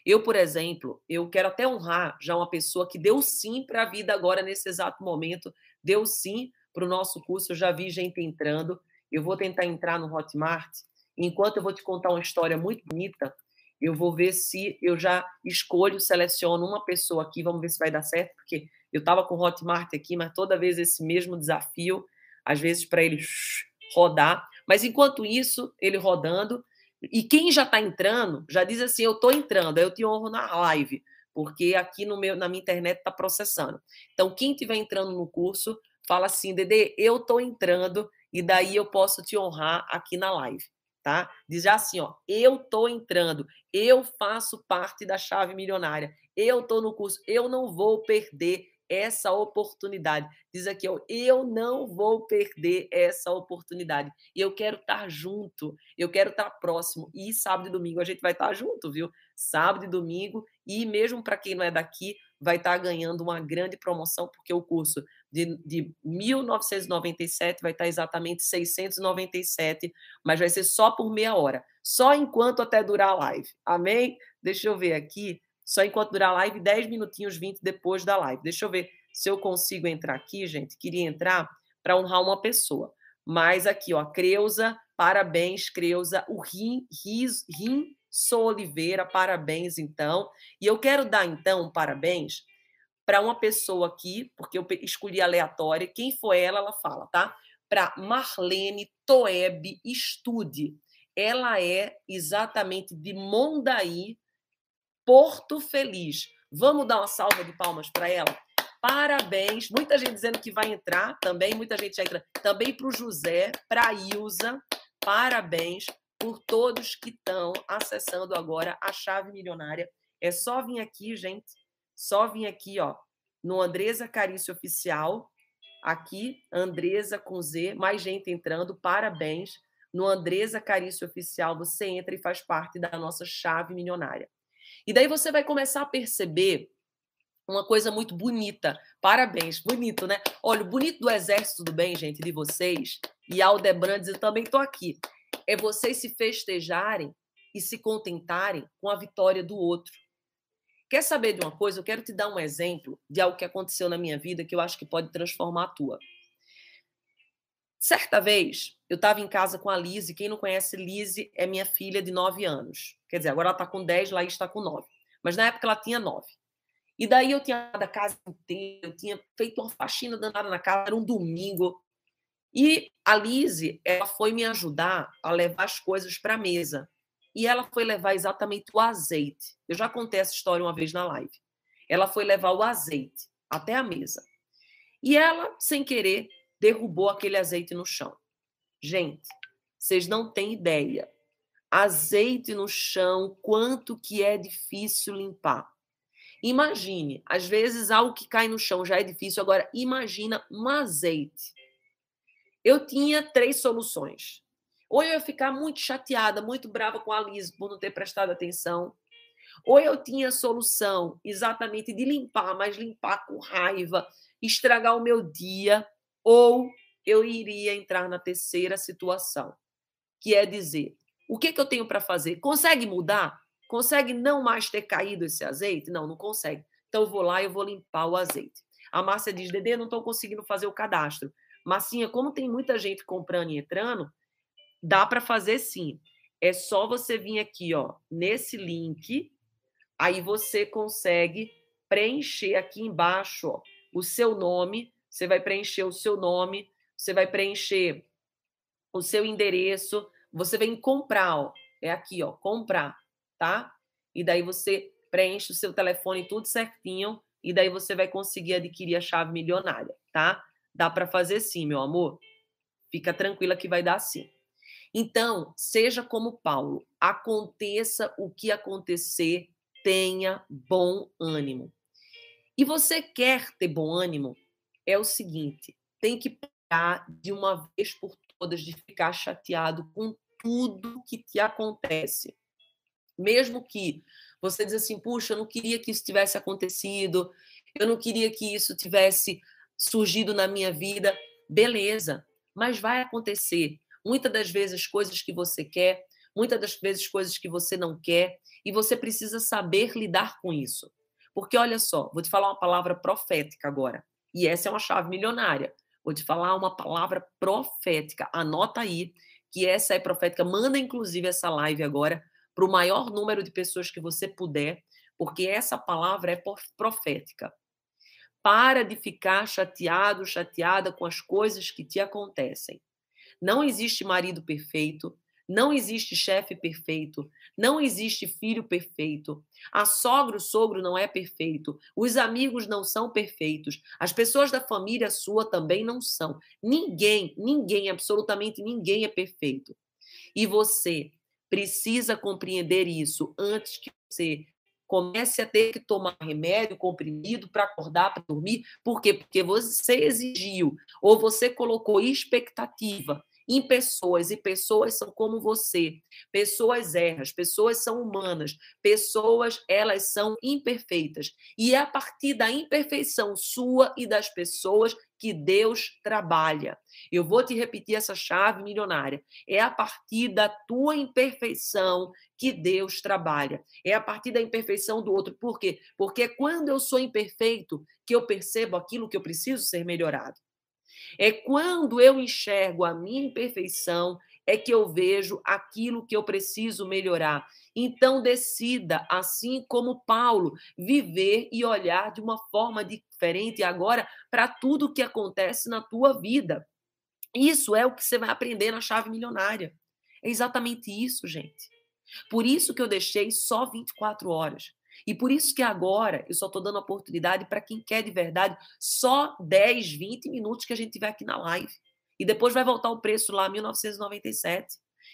Speaker 2: Eu, por exemplo, eu quero até honrar já uma pessoa que deu sim para a vida agora nesse exato momento, deu sim para o nosso curso. Eu já vi gente entrando. Eu vou tentar entrar no Hotmart. Enquanto eu vou te contar uma história muito bonita, eu vou ver se eu já escolho, seleciono uma pessoa aqui. Vamos ver se vai dar certo, porque eu estava com o Hotmart aqui, mas toda vez esse mesmo desafio, às vezes para ele rodar. Mas enquanto isso, ele rodando, e quem já está entrando, já diz assim: eu estou entrando, eu te honro na live, porque aqui no meu, na minha internet está processando. Então, quem estiver entrando no curso, fala assim, Dede, eu estou entrando, e daí eu posso te honrar aqui na live. Tá? Diz já assim, ó, eu estou entrando, eu faço parte da chave milionária, eu estou no curso, eu não vou perder essa oportunidade. Diz aqui, ó, eu não vou perder essa oportunidade. Eu quero estar junto, eu quero estar próximo. E sábado e domingo a gente vai estar junto, viu? Sábado e domingo. E mesmo para quem não é daqui, vai estar ganhando uma grande promoção, porque o curso de, de 1997 vai estar exatamente 697, mas vai ser só por meia hora. Só enquanto até durar a live. Amém? Deixa eu ver aqui só enquanto durar a live, 10 minutinhos, 20 depois da live. Deixa eu ver se eu consigo entrar aqui, gente. Queria entrar para honrar uma pessoa. Mas aqui, ó, Creuza, parabéns, Creuza. O Rim, Riz, Rim Sou Oliveira, parabéns, então. E eu quero dar, então, parabéns para uma pessoa aqui, porque eu escolhi aleatória. Quem foi ela, ela fala, tá? Para Marlene Toeb Estude. Ela é exatamente de Mondaí, Porto Feliz. Vamos dar uma salva de palmas para ela? Parabéns. Muita gente dizendo que vai entrar também, muita gente já entra. Também para o José, para a Ilza. Parabéns por todos que estão acessando agora a chave milionária. É só vir aqui, gente. Só vir aqui, ó, no Andresa Carício Oficial. Aqui, Andresa com Z, mais gente entrando. Parabéns. No Andresa Carício Oficial, você entra e faz parte da nossa chave milionária. E daí você vai começar a perceber uma coisa muito bonita. Parabéns, bonito, né? Olha, o bonito do Exército do Bem, gente, de vocês, e Aldebrand, eu também estou aqui, é vocês se festejarem e se contentarem com a vitória do outro. Quer saber de uma coisa? Eu quero te dar um exemplo de algo que aconteceu na minha vida que eu acho que pode transformar a tua. Certa vez, eu estava em casa com a Lise. Quem não conhece, Lise é minha filha de 9 anos. Quer dizer, agora ela está com 10, Laís está com 9. Mas na época ela tinha 9. E daí eu tinha da casa inteira, eu tinha feito uma faxina danada na casa, era um domingo. E a Lise, ela foi me ajudar a levar as coisas para a mesa e ela foi levar exatamente o azeite. Eu já contei essa história uma vez na live. Ela foi levar o azeite até a mesa. E ela, sem querer, derrubou aquele azeite no chão. Gente, vocês não têm ideia. Azeite no chão, quanto que é difícil limpar. Imagine, às vezes algo que cai no chão já é difícil, agora imagina um azeite. Eu tinha três soluções. Ou eu ia ficar muito chateada, muito brava com a Liz por não ter prestado atenção. Ou eu tinha solução exatamente de limpar, mas limpar com raiva, estragar o meu dia. Ou eu iria entrar na terceira situação, que é dizer: o que, que eu tenho para fazer? Consegue mudar? Consegue não mais ter caído esse azeite? Não, não consegue. Então eu vou lá e eu vou limpar o azeite. A Márcia diz: Dedê, não estou conseguindo fazer o cadastro. Massinha, como tem muita gente comprando e entrando, Dá para fazer sim. É só você vir aqui, ó, nesse link, aí você consegue preencher aqui embaixo, ó, o seu nome, você vai preencher o seu nome, você vai preencher o seu endereço, você vem comprar, ó, é aqui, ó, comprar, tá? E daí você preenche o seu telefone tudo certinho e daí você vai conseguir adquirir a chave milionária, tá? Dá para fazer sim, meu amor. Fica tranquila que vai dar sim. Então, seja como Paulo, aconteça o que acontecer, tenha bom ânimo. E você quer ter bom ânimo? É o seguinte: tem que parar de uma vez por todas de ficar chateado com tudo que te acontece. Mesmo que você diz assim, puxa, eu não queria que isso tivesse acontecido, eu não queria que isso tivesse surgido na minha vida. Beleza, mas vai acontecer. Muitas das vezes coisas que você quer, muitas das vezes coisas que você não quer, e você precisa saber lidar com isso. Porque olha só, vou te falar uma palavra profética agora, e essa é uma chave milionária. Vou te falar uma palavra profética. Anota aí que essa é profética. Manda inclusive essa live agora para o maior número de pessoas que você puder, porque essa palavra é profética. Para de ficar chateado, chateada com as coisas que te acontecem. Não existe marido perfeito, não existe chefe perfeito, não existe filho perfeito. A sogra, o sogro não é perfeito, os amigos não são perfeitos, as pessoas da família sua também não são. Ninguém, ninguém, absolutamente ninguém é perfeito. E você precisa compreender isso antes que você comece a ter que tomar remédio, comprimido para acordar, para dormir. Por quê? Porque você exigiu ou você colocou expectativa em pessoas, e pessoas são como você. Pessoas erram, pessoas são humanas, pessoas, elas são imperfeitas. E é a partir da imperfeição sua e das pessoas que Deus trabalha. Eu vou te repetir essa chave milionária. É a partir da tua imperfeição que Deus trabalha. É a partir da imperfeição do outro. Por quê? Porque é quando eu sou imperfeito que eu percebo aquilo que eu preciso ser melhorado. É quando eu enxergo a minha imperfeição é que eu vejo aquilo que eu preciso melhorar. Então decida, assim como Paulo, viver e olhar de uma forma diferente agora para tudo que acontece na tua vida. Isso é o que você vai aprender na chave milionária. É exatamente isso, gente. Por isso que eu deixei só 24 horas. E por isso que agora eu só estou dando oportunidade para quem quer de verdade só 10, 20 minutos que a gente tiver aqui na live. E depois vai voltar o preço lá, 1997.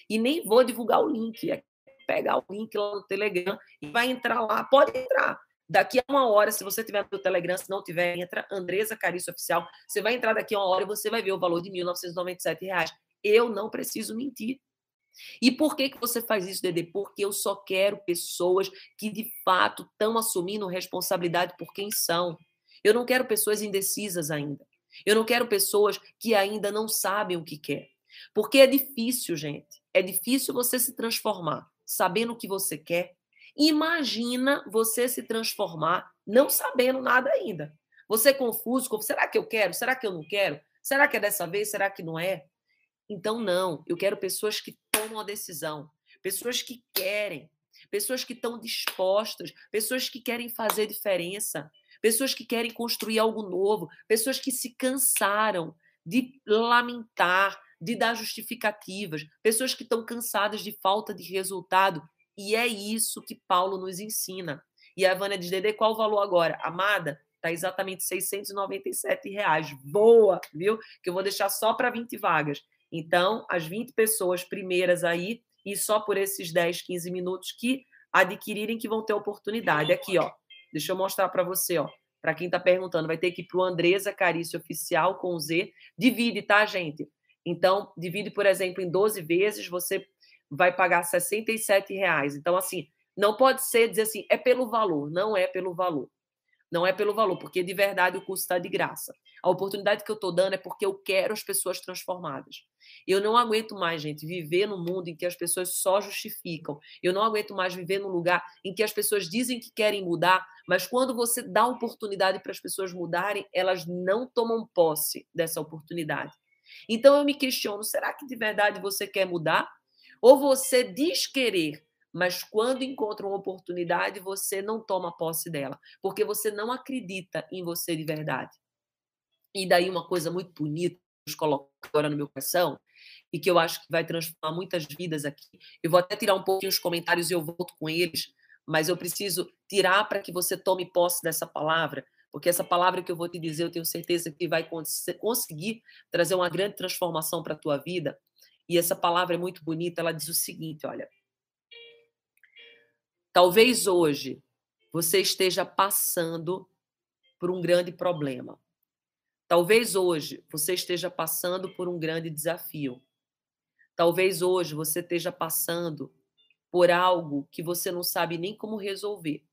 Speaker 2: E nem vou divulgar o link. É pegar o link lá no Telegram e vai entrar lá. Pode entrar. Daqui a uma hora, se você tiver no Telegram, se não tiver, entra Andresa Carício Oficial. Você vai entrar daqui a uma hora e você vai ver o valor de 1.997 reais. Eu não preciso mentir. E por que, que você faz isso, Dede? Porque eu só quero pessoas que de fato estão assumindo responsabilidade por quem são. Eu não quero pessoas indecisas ainda. Eu não quero pessoas que ainda não sabem o que quer. Porque é difícil, gente. É difícil você se transformar sabendo o que você quer Imagina você se transformar não sabendo nada ainda. Você é confuso, com, será que eu quero? Será que eu não quero? Será que é dessa vez? Será que não é? Então, não. Eu quero pessoas que tomam a decisão, pessoas que querem, pessoas que estão dispostas, pessoas que querem fazer diferença, pessoas que querem construir algo novo, pessoas que se cansaram de lamentar, de dar justificativas, pessoas que estão cansadas de falta de resultado. E é isso que Paulo nos ensina. E a Vânia diz, Dede, qual o valor agora? Amada, está exatamente 697 reais. Boa, viu? Que eu vou deixar só para 20 vagas. Então, as 20 pessoas primeiras aí, e só por esses 10, 15 minutos que adquirirem que vão ter oportunidade. Aqui, ó. Deixa eu mostrar para você, ó. Para quem está perguntando, vai ter que ir para o Andresa Carício Oficial com Z. Divide, tá, gente? Então, divide, por exemplo, em 12 vezes, você vai pagar 67 reais. Então, assim, não pode ser dizer assim, é pelo valor. Não é pelo valor. Não é pelo valor, porque de verdade o curso está de graça. A oportunidade que eu estou dando é porque eu quero as pessoas transformadas. Eu não aguento mais, gente, viver num mundo em que as pessoas só justificam. Eu não aguento mais viver num lugar em que as pessoas dizem que querem mudar, mas quando você dá oportunidade para as pessoas mudarem, elas não tomam posse dessa oportunidade. Então eu me questiono: será que de verdade você quer mudar? Ou você diz querer, mas quando encontra uma oportunidade, você não toma posse dela, porque você não acredita em você de verdade. E daí uma coisa muito bonita que eu coloco agora no meu coração e que eu acho que vai transformar muitas vidas aqui. Eu vou até tirar um pouquinho os comentários e eu volto com eles, mas eu preciso tirar para que você tome posse dessa palavra, porque essa palavra que eu vou te dizer, eu tenho certeza que vai conseguir trazer uma grande transformação para a tua vida. E essa palavra é muito bonita, ela diz o seguinte, olha: Talvez hoje você esteja passando por um grande problema. Talvez hoje você esteja passando por um grande desafio. Talvez hoje você esteja passando por algo que você não sabe nem como resolver.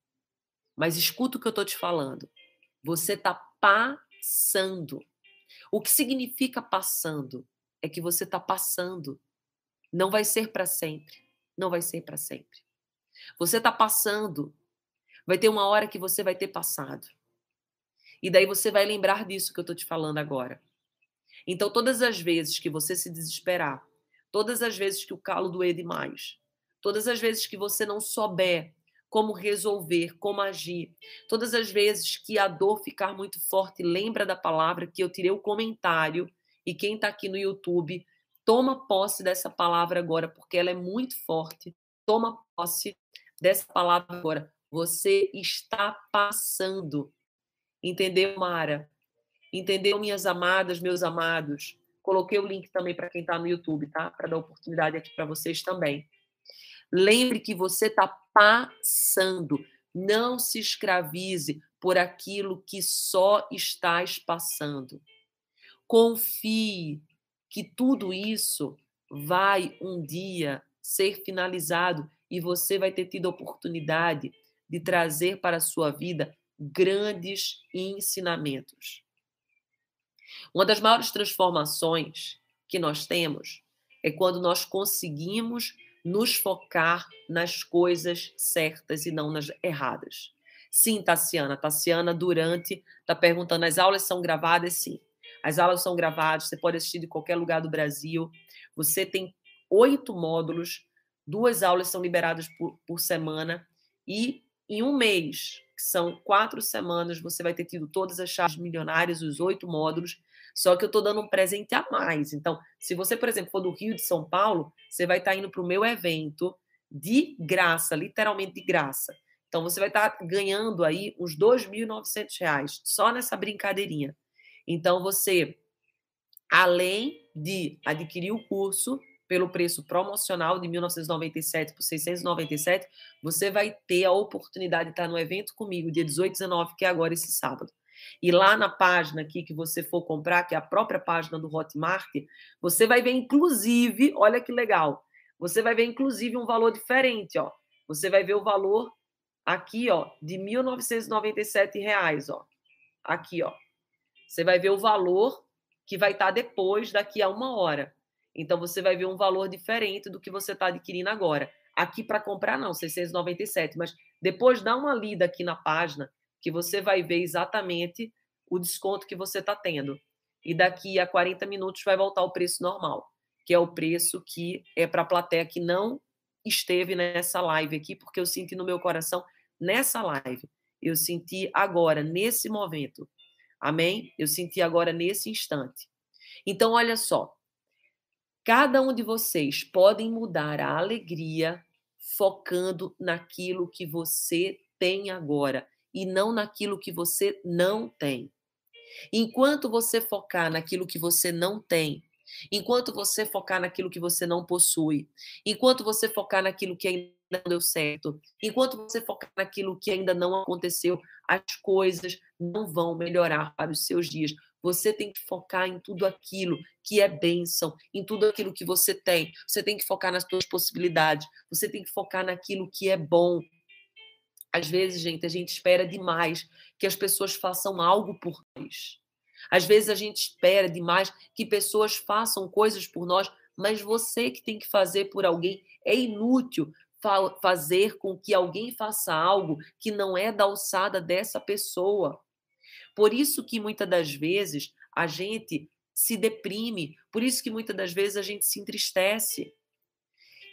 Speaker 2: Mas escuta o que eu estou te falando. Você está passando. O que significa passando? É que você está passando. Não vai ser para sempre. Não vai ser para sempre. Você está passando. Vai ter uma hora que você vai ter passado. E daí você vai lembrar disso que eu estou te falando agora. Então, todas as vezes que você se desesperar, todas as vezes que o calo doer demais, todas as vezes que você não souber como resolver, como agir, todas as vezes que a dor ficar muito forte, lembra da palavra que eu tirei o comentário e quem está aqui no YouTube, toma posse dessa palavra agora, porque ela é muito forte. Toma posse dessa palavra agora. Você está passando. Entendeu, Mara? Entendeu, minhas amadas, meus amados? Coloquei o link também para quem está no YouTube, tá? Para dar oportunidade aqui para vocês também. Lembre que você está passando. Não se escravize por aquilo que só estás passando. Confie que tudo isso vai um dia ser finalizado e você vai ter tido a oportunidade de trazer para a sua vida grandes ensinamentos. Uma das maiores transformações que nós temos é quando nós conseguimos nos focar nas coisas certas e não nas erradas. Sim, Tassiana. Tassiana, durante, está perguntando: as aulas são gravadas? Sim. As aulas são gravadas, você pode assistir de qualquer lugar do Brasil. Você tem oito módulos duas aulas são liberadas por, por semana e em um mês, que são quatro semanas, você vai ter tido todas as chaves milionárias, os oito módulos. Só que eu estou dando um presente a mais. Então, se você, por exemplo, for do Rio de São Paulo, você vai estar tá indo para o meu evento de graça, literalmente de graça. Então, você vai estar tá ganhando aí uns R$ 2.900 só nessa brincadeirinha. Então, você, além de adquirir o curso, pelo preço promocional de 1997 por 697, você vai ter a oportunidade de estar no evento comigo, dia 18 e 19, que é agora esse sábado. E lá na página aqui que você for comprar, que é a própria página do Hotmart, você vai ver inclusive, olha que legal, você vai ver inclusive um valor diferente, ó. Você vai ver o valor aqui, ó, de 1997 reais, ó. Aqui, ó. Você vai ver o valor que vai estar depois daqui a uma hora. Então você vai ver um valor diferente do que você está adquirindo agora. aqui para comprar não, 697, mas depois dá uma lida aqui na página que você vai ver exatamente o desconto que você está tendo. E daqui a 40 minutos vai voltar o preço normal, que é o preço que é para a plateia que não esteve nessa live aqui, porque eu senti no meu coração nessa live. Eu senti agora, nesse momento. Amém? Eu senti agora nesse instante. Então, olha só. Cada um de vocês podem mudar a alegria focando naquilo que você tem agora e não naquilo que você não tem. Enquanto você focar naquilo que você não tem, enquanto você focar naquilo que você não possui, enquanto você focar naquilo que ainda não deu certo, enquanto você focar naquilo que ainda não aconteceu, as coisas não vão melhorar para os seus dias. Você tem que focar em tudo aquilo que é bênção, em tudo aquilo que você tem. Você tem que focar nas suas possibilidades. Você tem que focar naquilo que é bom. Às vezes, gente, a gente espera demais que as pessoas façam algo por nós. Às vezes a gente espera demais que pessoas façam coisas por nós, mas você que tem que fazer por alguém é inútil fa fazer com que alguém faça algo que não é da alçada dessa pessoa. Por isso que muitas das vezes a gente se deprime, por isso que muitas das vezes a gente se entristece.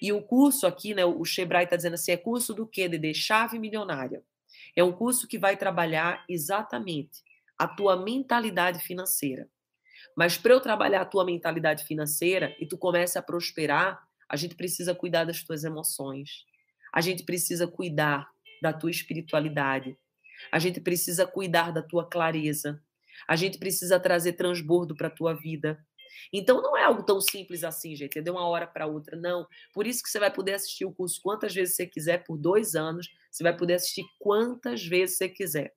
Speaker 2: E o curso aqui, né, o Shebrai está dizendo assim, é curso do quê, Dede? Chave milionária. É um curso que vai trabalhar exatamente a tua mentalidade financeira. Mas para eu trabalhar a tua mentalidade financeira e tu comece a prosperar, a gente precisa cuidar das tuas emoções. A gente precisa cuidar da tua espiritualidade. A gente precisa cuidar da tua clareza. A gente precisa trazer transbordo para a tua vida. Então não é algo tão simples assim, gente, de uma hora para outra, não. Por isso que você vai poder assistir o curso quantas vezes você quiser por dois anos, você vai poder assistir quantas vezes você quiser.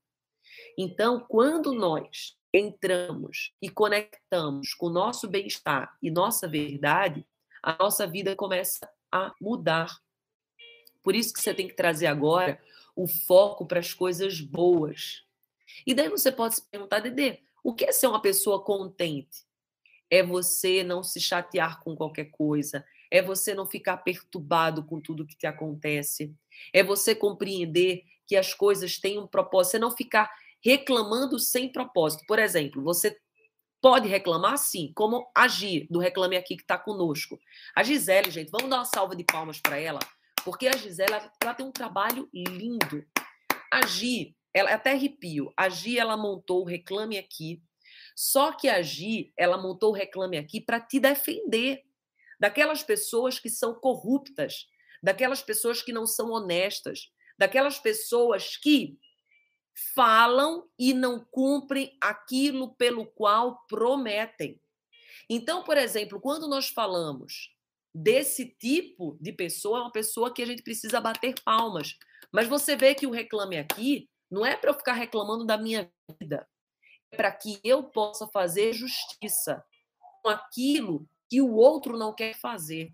Speaker 2: Então, quando nós entramos e conectamos com o nosso bem-estar e nossa verdade, a nossa vida começa a mudar. Por isso que você tem que trazer agora o foco para as coisas boas. E daí você pode se perguntar, Dedê, o que é ser uma pessoa contente? É você não se chatear com qualquer coisa, é você não ficar perturbado com tudo que te acontece, é você compreender que as coisas têm um propósito, você não ficar reclamando sem propósito. Por exemplo, você pode reclamar sim, como agir do Reclame Aqui que está conosco. A Gisele, gente, vamos dar uma salva de palmas para ela, porque a Gisele ela, tem um trabalho lindo. A Gi, ela até arrepio. A Gi, ela montou o Reclame Aqui, só que a Gi, ela montou o Reclame Aqui para te defender daquelas pessoas que são corruptas, daquelas pessoas que não são honestas, daquelas pessoas que falam e não cumprem aquilo pelo qual prometem. Então, por exemplo, quando nós falamos desse tipo de pessoa, é uma pessoa que a gente precisa bater palmas. Mas você vê que o reclame aqui não é para eu ficar reclamando da minha vida, é para que eu possa fazer justiça com aquilo que o outro não quer fazer.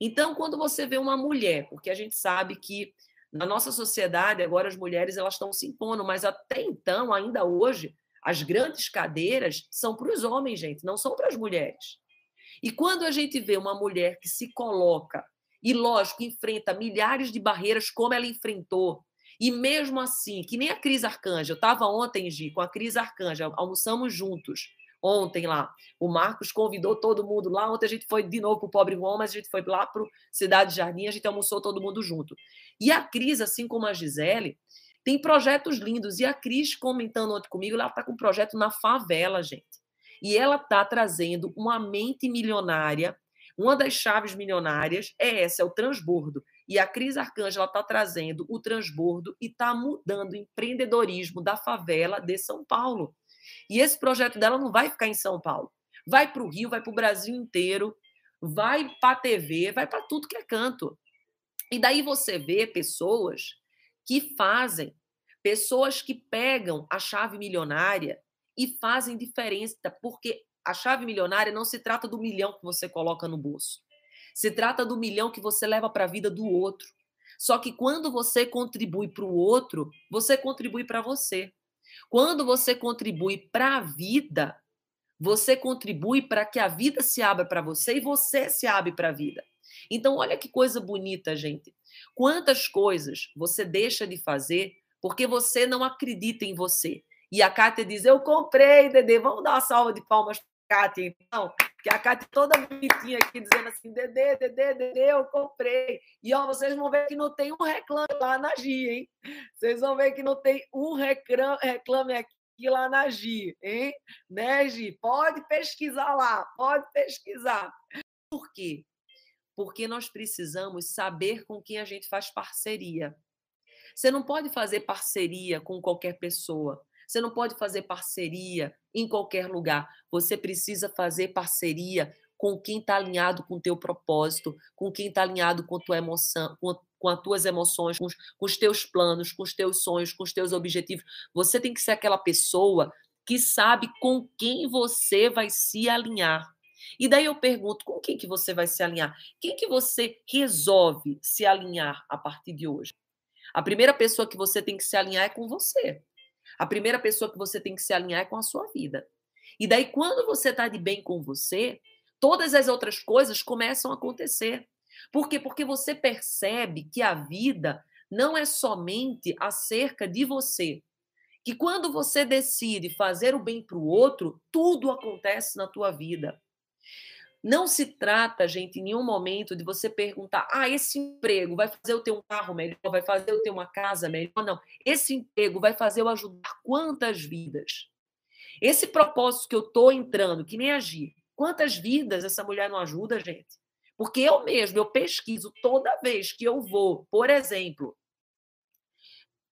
Speaker 2: Então, quando você vê uma mulher, porque a gente sabe que na nossa sociedade, agora as mulheres elas estão se impondo, mas até então, ainda hoje, as grandes cadeiras são para os homens, gente, não são para as mulheres. E quando a gente vê uma mulher que se coloca e, lógico, enfrenta milhares de barreiras como ela enfrentou, e mesmo assim, que nem a Cris Arcanja, eu estava ontem, Gi, com a Cris Arcanja, almoçamos juntos ontem lá. O Marcos convidou todo mundo lá. Ontem a gente foi de novo para o Pobre Bom, mas a gente foi lá para Cidade Jardim, a gente almoçou todo mundo junto. E a Cris, assim como a Gisele, tem projetos lindos. E a Cris, comentando ontem comigo, ela está com um projeto na favela, gente. E ela está trazendo uma mente milionária. Uma das chaves milionárias é essa, é o transbordo. E a Cris Arcângela está trazendo o transbordo e está mudando o empreendedorismo da favela de São Paulo. E esse projeto dela não vai ficar em São Paulo. Vai para o Rio, vai para o Brasil inteiro, vai para a TV, vai para tudo que é canto. E daí você vê pessoas que fazem, pessoas que pegam a chave milionária e fazem diferença, porque a chave milionária não se trata do milhão que você coloca no bolso. Se trata do milhão que você leva para a vida do outro. Só que quando você contribui para o outro, você contribui para você. Quando você contribui para a vida, você contribui para que a vida se abra para você e você se abre para a vida. Então, olha que coisa bonita, gente. Quantas coisas você deixa de fazer porque você não acredita em você. E a Kátia diz: Eu comprei, Dedê. Vamos dar uma salva de palmas para a Kátia, então. Que a Kátia toda bonitinha aqui, dizendo assim: Dedê, Dedê, Dedê, eu comprei. E ó, vocês vão ver que não tem um reclame lá na Gia, hein? Vocês vão ver que não tem um reclame aqui lá na Gia, hein? Né, Gi? Pode pesquisar lá, pode pesquisar. Por quê? Porque nós precisamos saber com quem a gente faz parceria. Você não pode fazer parceria com qualquer pessoa. Você não pode fazer parceria em qualquer lugar. Você precisa fazer parceria com quem está alinhado com o teu propósito, com quem está alinhado com, tua emoção, com, com as tuas emoções, com os, com os teus planos, com os teus sonhos, com os teus objetivos. Você tem que ser aquela pessoa que sabe com quem você vai se alinhar. E daí eu pergunto, com quem que você vai se alinhar? Quem que você resolve se alinhar a partir de hoje? A primeira pessoa que você tem que se alinhar é com você. A primeira pessoa que você tem que se alinhar é com a sua vida. E daí, quando você está de bem com você, todas as outras coisas começam a acontecer. Por quê? Porque você percebe que a vida não é somente acerca de você. Que quando você decide fazer o bem para o outro, tudo acontece na tua vida. Não se trata, gente, em nenhum momento de você perguntar: ah, esse emprego vai fazer eu ter um carro melhor, vai fazer eu ter uma casa melhor. Não, esse emprego vai fazer eu ajudar quantas vidas? Esse propósito que eu estou entrando, que nem agir, quantas vidas essa mulher não ajuda, gente? Porque eu mesmo, eu pesquiso toda vez que eu vou, por exemplo,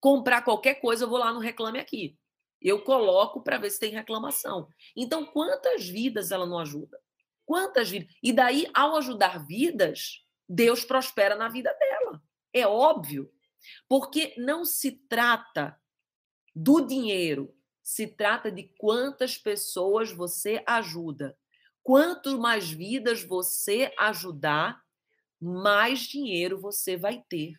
Speaker 2: comprar qualquer coisa, eu vou lá no Reclame Aqui. Eu coloco para ver se tem reclamação. Então, quantas vidas ela não ajuda? Quantas vidas? E daí, ao ajudar vidas, Deus prospera na vida dela. É óbvio. Porque não se trata do dinheiro, se trata de quantas pessoas você ajuda. Quanto mais vidas você ajudar, mais dinheiro você vai ter.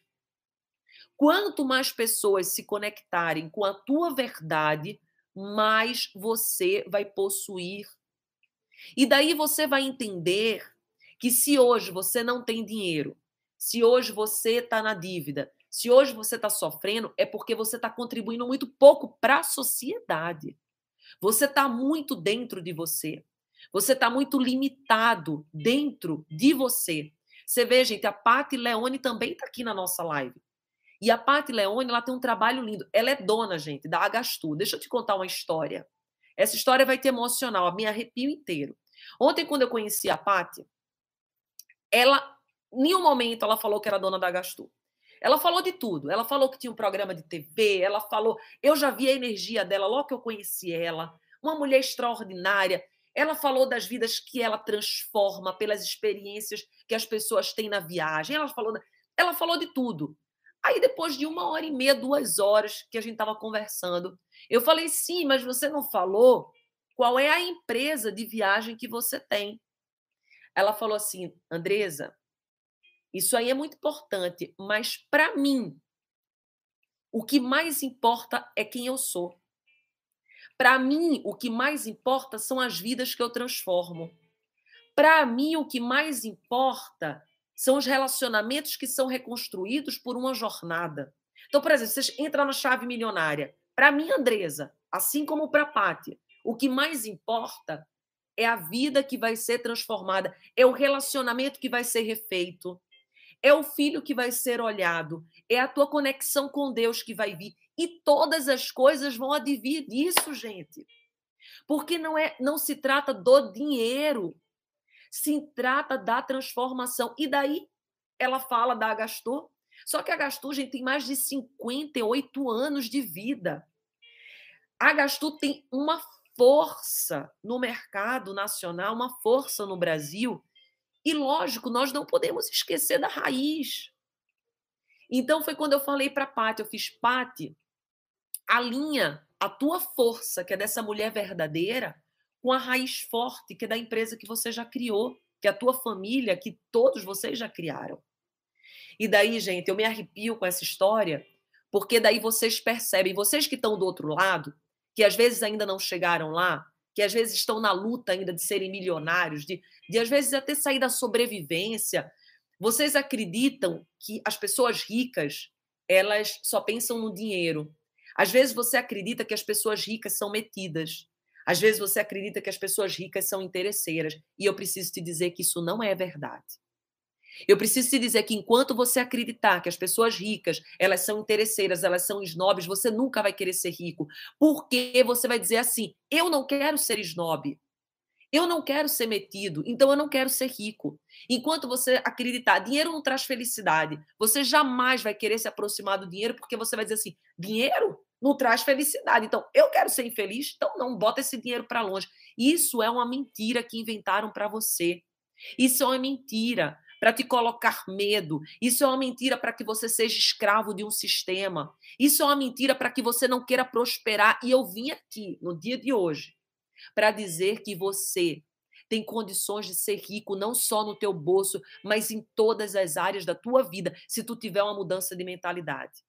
Speaker 2: Quanto mais pessoas se conectarem com a tua verdade, mais você vai possuir e daí você vai entender que se hoje você não tem dinheiro, se hoje você está na dívida, se hoje você está sofrendo, é porque você está contribuindo muito pouco para a sociedade. Você está muito dentro de você. Você está muito limitado dentro de você. Você vê, gente, a Pati Leone também está aqui na nossa live. E a Pati Leone, ela tem um trabalho lindo. Ela é dona, gente, da Agastu. Deixa eu te contar uma história. Essa história vai te emocionar, me arrepio inteiro. Ontem, quando eu conheci a Paty, ela, em nenhum momento, ela falou que era dona da Gastu. Ela falou de tudo. Ela falou que tinha um programa de TV, ela falou. Eu já vi a energia dela logo que eu conheci ela. Uma mulher extraordinária. Ela falou das vidas que ela transforma pelas experiências que as pessoas têm na viagem. Ela falou, ela falou de tudo. Aí, depois de uma hora e meia, duas horas que a gente estava conversando, eu falei: sim, mas você não falou qual é a empresa de viagem que você tem. Ela falou assim: Andresa, isso aí é muito importante, mas para mim, o que mais importa é quem eu sou. Para mim, o que mais importa são as vidas que eu transformo. Para mim, o que mais importa são os relacionamentos que são reconstruídos por uma jornada. Então, por exemplo, você entra na chave milionária. Para mim, Andresa, assim como para a Pátia, o que mais importa é a vida que vai ser transformada, é o relacionamento que vai ser refeito, é o filho que vai ser olhado, é a tua conexão com Deus que vai vir. E todas as coisas vão advir disso, gente. Porque não é, não se trata do dinheiro se trata da transformação. E daí ela fala da Agastor. Só que a Agastor, gente, tem mais de 58 anos de vida. A Agastor tem uma força no mercado nacional, uma força no Brasil. E, lógico, nós não podemos esquecer da raiz. Então, foi quando eu falei para a Pati, eu fiz, Pati, alinha a tua força, que é dessa mulher verdadeira, com a raiz forte que é da empresa que você já criou, que é a tua família, que todos vocês já criaram. E daí, gente, eu me arrepio com essa história, porque daí vocês percebem, vocês que estão do outro lado, que às vezes ainda não chegaram lá, que às vezes estão na luta ainda de serem milionários, de, de às vezes até sair da sobrevivência. Vocês acreditam que as pessoas ricas, elas só pensam no dinheiro. Às vezes você acredita que as pessoas ricas são metidas. Às vezes você acredita que as pessoas ricas são interesseiras. E eu preciso te dizer que isso não é verdade. Eu preciso te dizer que enquanto você acreditar que as pessoas ricas, elas são interesseiras, elas são snobs, você nunca vai querer ser rico. Porque você vai dizer assim: "Eu não quero ser snob. Eu não quero ser metido, então eu não quero ser rico. Enquanto você acreditar, dinheiro não traz felicidade, você jamais vai querer se aproximar do dinheiro, porque você vai dizer assim: dinheiro não traz felicidade. Então, eu quero ser infeliz, então não, bota esse dinheiro para longe. Isso é uma mentira que inventaram para você. Isso é uma mentira para te colocar medo. Isso é uma mentira para que você seja escravo de um sistema. Isso é uma mentira para que você não queira prosperar. E eu vim aqui no dia de hoje para dizer que você tem condições de ser rico não só no teu bolso, mas em todas as áreas da tua vida, se tu tiver uma mudança de mentalidade.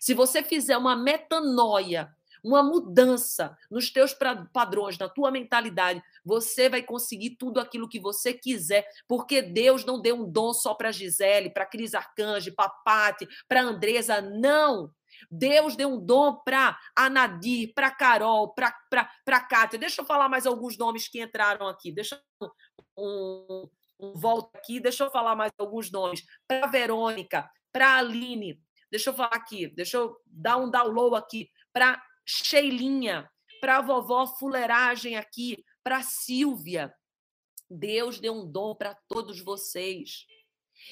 Speaker 2: Se você fizer uma metanoia, uma mudança nos teus padrões, na tua mentalidade, você vai conseguir tudo aquilo que você quiser, porque Deus não deu um dom só para Gisele, para Cris Arcanjo, para Pati, para Andresa, não. Deus deu um dom para Anadir, para Carol, para Kátia. Deixa eu falar mais alguns nomes que entraram aqui. Deixa eu um, um volta aqui, deixa eu falar mais alguns nomes. Para Verônica, para Aline. Deixa eu falar aqui, deixa eu dar um download aqui. Para Sheilinha, para vovó Fuleiragem aqui, para Silvia. Deus deu um dom para todos vocês.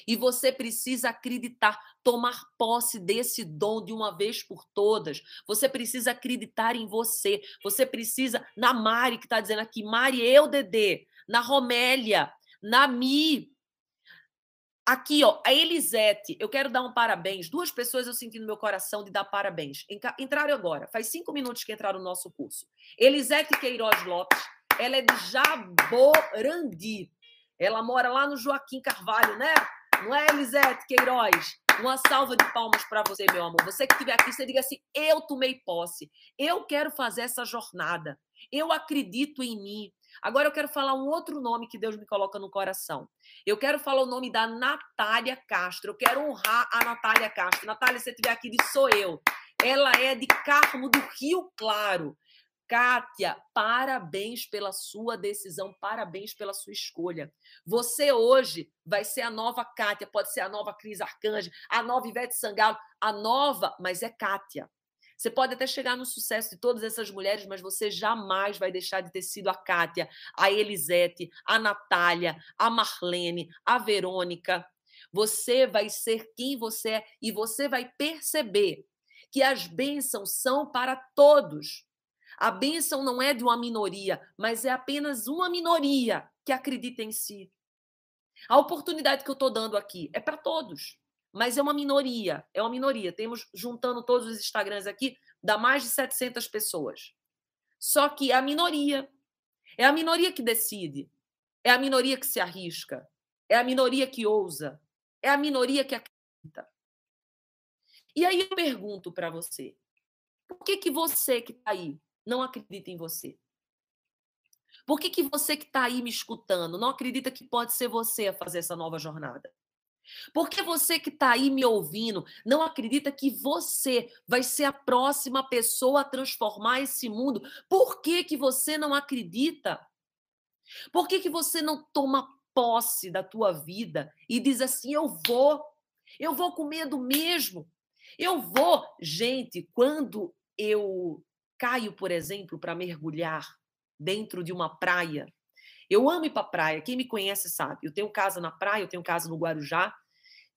Speaker 2: E você precisa acreditar, tomar posse desse dom de uma vez por todas. Você precisa acreditar em você. Você precisa, na Mari, que está dizendo aqui, Mari, eu, Dedê, na Romélia, na Mi. Aqui, ó, a Elisete, eu quero dar um parabéns. Duas pessoas eu senti no meu coração de dar parabéns. Entraram agora, faz cinco minutos que entraram no nosso curso. Elisete Queiroz Lopes, ela é de Jaborandi. Ela mora lá no Joaquim Carvalho, né? Não é, Elisete Queiroz? Uma salva de palmas para você, meu amor. Você que estiver aqui, você diga assim: eu tomei posse. Eu quero fazer essa jornada. Eu acredito em mim. Agora eu quero falar um outro nome que Deus me coloca no coração. Eu quero falar o nome da Natália Castro. Eu quero honrar a Natália Castro. Natália, se você estiver aqui, sou eu. Ela é de Carmo do Rio Claro. Kátia, parabéns pela sua decisão, parabéns pela sua escolha. Você hoje vai ser a nova Kátia, pode ser a nova Cris Arcanjo, a nova Ivete Sangalo, a nova, mas é Kátia. Você pode até chegar no sucesso de todas essas mulheres, mas você jamais vai deixar de ter sido a Kátia, a Elisete, a Natália, a Marlene, a Verônica. Você vai ser quem você é e você vai perceber que as bênçãos são para todos. A bênção não é de uma minoria, mas é apenas uma minoria que acredita em si. A oportunidade que eu estou dando aqui é para todos, mas é uma minoria. É uma minoria. Temos, juntando todos os Instagrams aqui, dá mais de 700 pessoas. Só que é a minoria. É a minoria que decide. É a minoria que se arrisca. É a minoria que ousa. É a minoria que acredita. E aí eu pergunto para você: por que, que você que está aí não acredita em você? Por que, que você que está aí me escutando não acredita que pode ser você a fazer essa nova jornada? Por que você que está aí me ouvindo não acredita que você vai ser a próxima pessoa a transformar esse mundo? Por que, que você não acredita? Por que, que você não toma posse da tua vida e diz assim: eu vou, eu vou com medo mesmo, eu vou. Gente, quando eu caio, por exemplo, para mergulhar dentro de uma praia. Eu amo ir para praia. Quem me conhece sabe. Eu tenho casa na praia, eu tenho casa no Guarujá.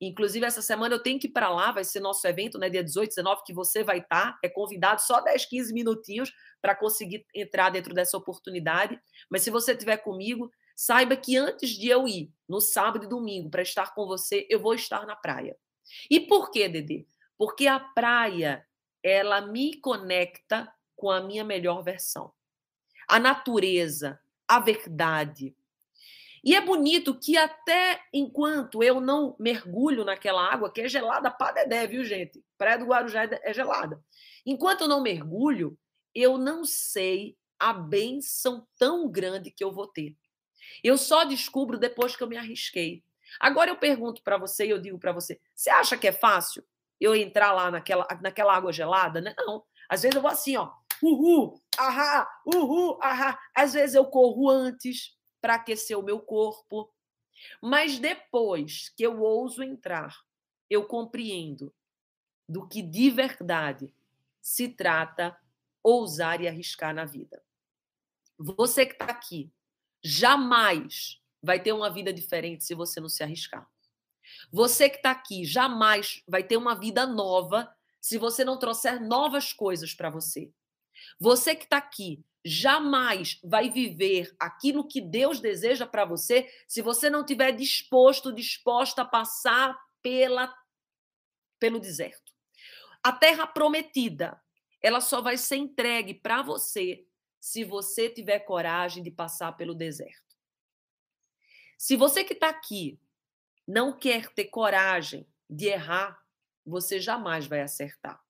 Speaker 2: Inclusive, essa semana eu tenho que ir para lá, vai ser nosso evento, né? Dia 18, 19, que você vai estar. Tá, é convidado só 10, 15 minutinhos para conseguir entrar dentro dessa oportunidade. Mas se você estiver comigo, saiba que antes de eu ir, no sábado e domingo, para estar com você, eu vou estar na praia. E por quê, Dedê? Porque a praia, ela me conecta com a minha melhor versão. A natureza, a verdade. E é bonito que até enquanto eu não mergulho naquela água, que é gelada para dedé, viu, gente? Praia do Guarujá é, é gelada. Enquanto eu não mergulho, eu não sei a benção tão grande que eu vou ter. Eu só descubro depois que eu me arrisquei. Agora eu pergunto para você e eu digo para você: você acha que é fácil eu entrar lá naquela, naquela água gelada? Né? Não. Às vezes eu vou assim, ó, uhul, ahá, uhul, ahá. Às vezes eu corro antes para aquecer o meu corpo. Mas depois que eu ouso entrar, eu compreendo do que de verdade se trata ousar e arriscar na vida. Você que está aqui, jamais vai ter uma vida diferente se você não se arriscar. Você que está aqui, jamais vai ter uma vida nova se você não trouxer novas coisas para você. Você que está aqui, jamais vai viver aquilo que Deus deseja para você se você não tiver disposto, disposta a passar pela pelo deserto. A terra prometida, ela só vai ser entregue para você se você tiver coragem de passar pelo deserto. Se você que está aqui não quer ter coragem de errar, você jamais vai acertar.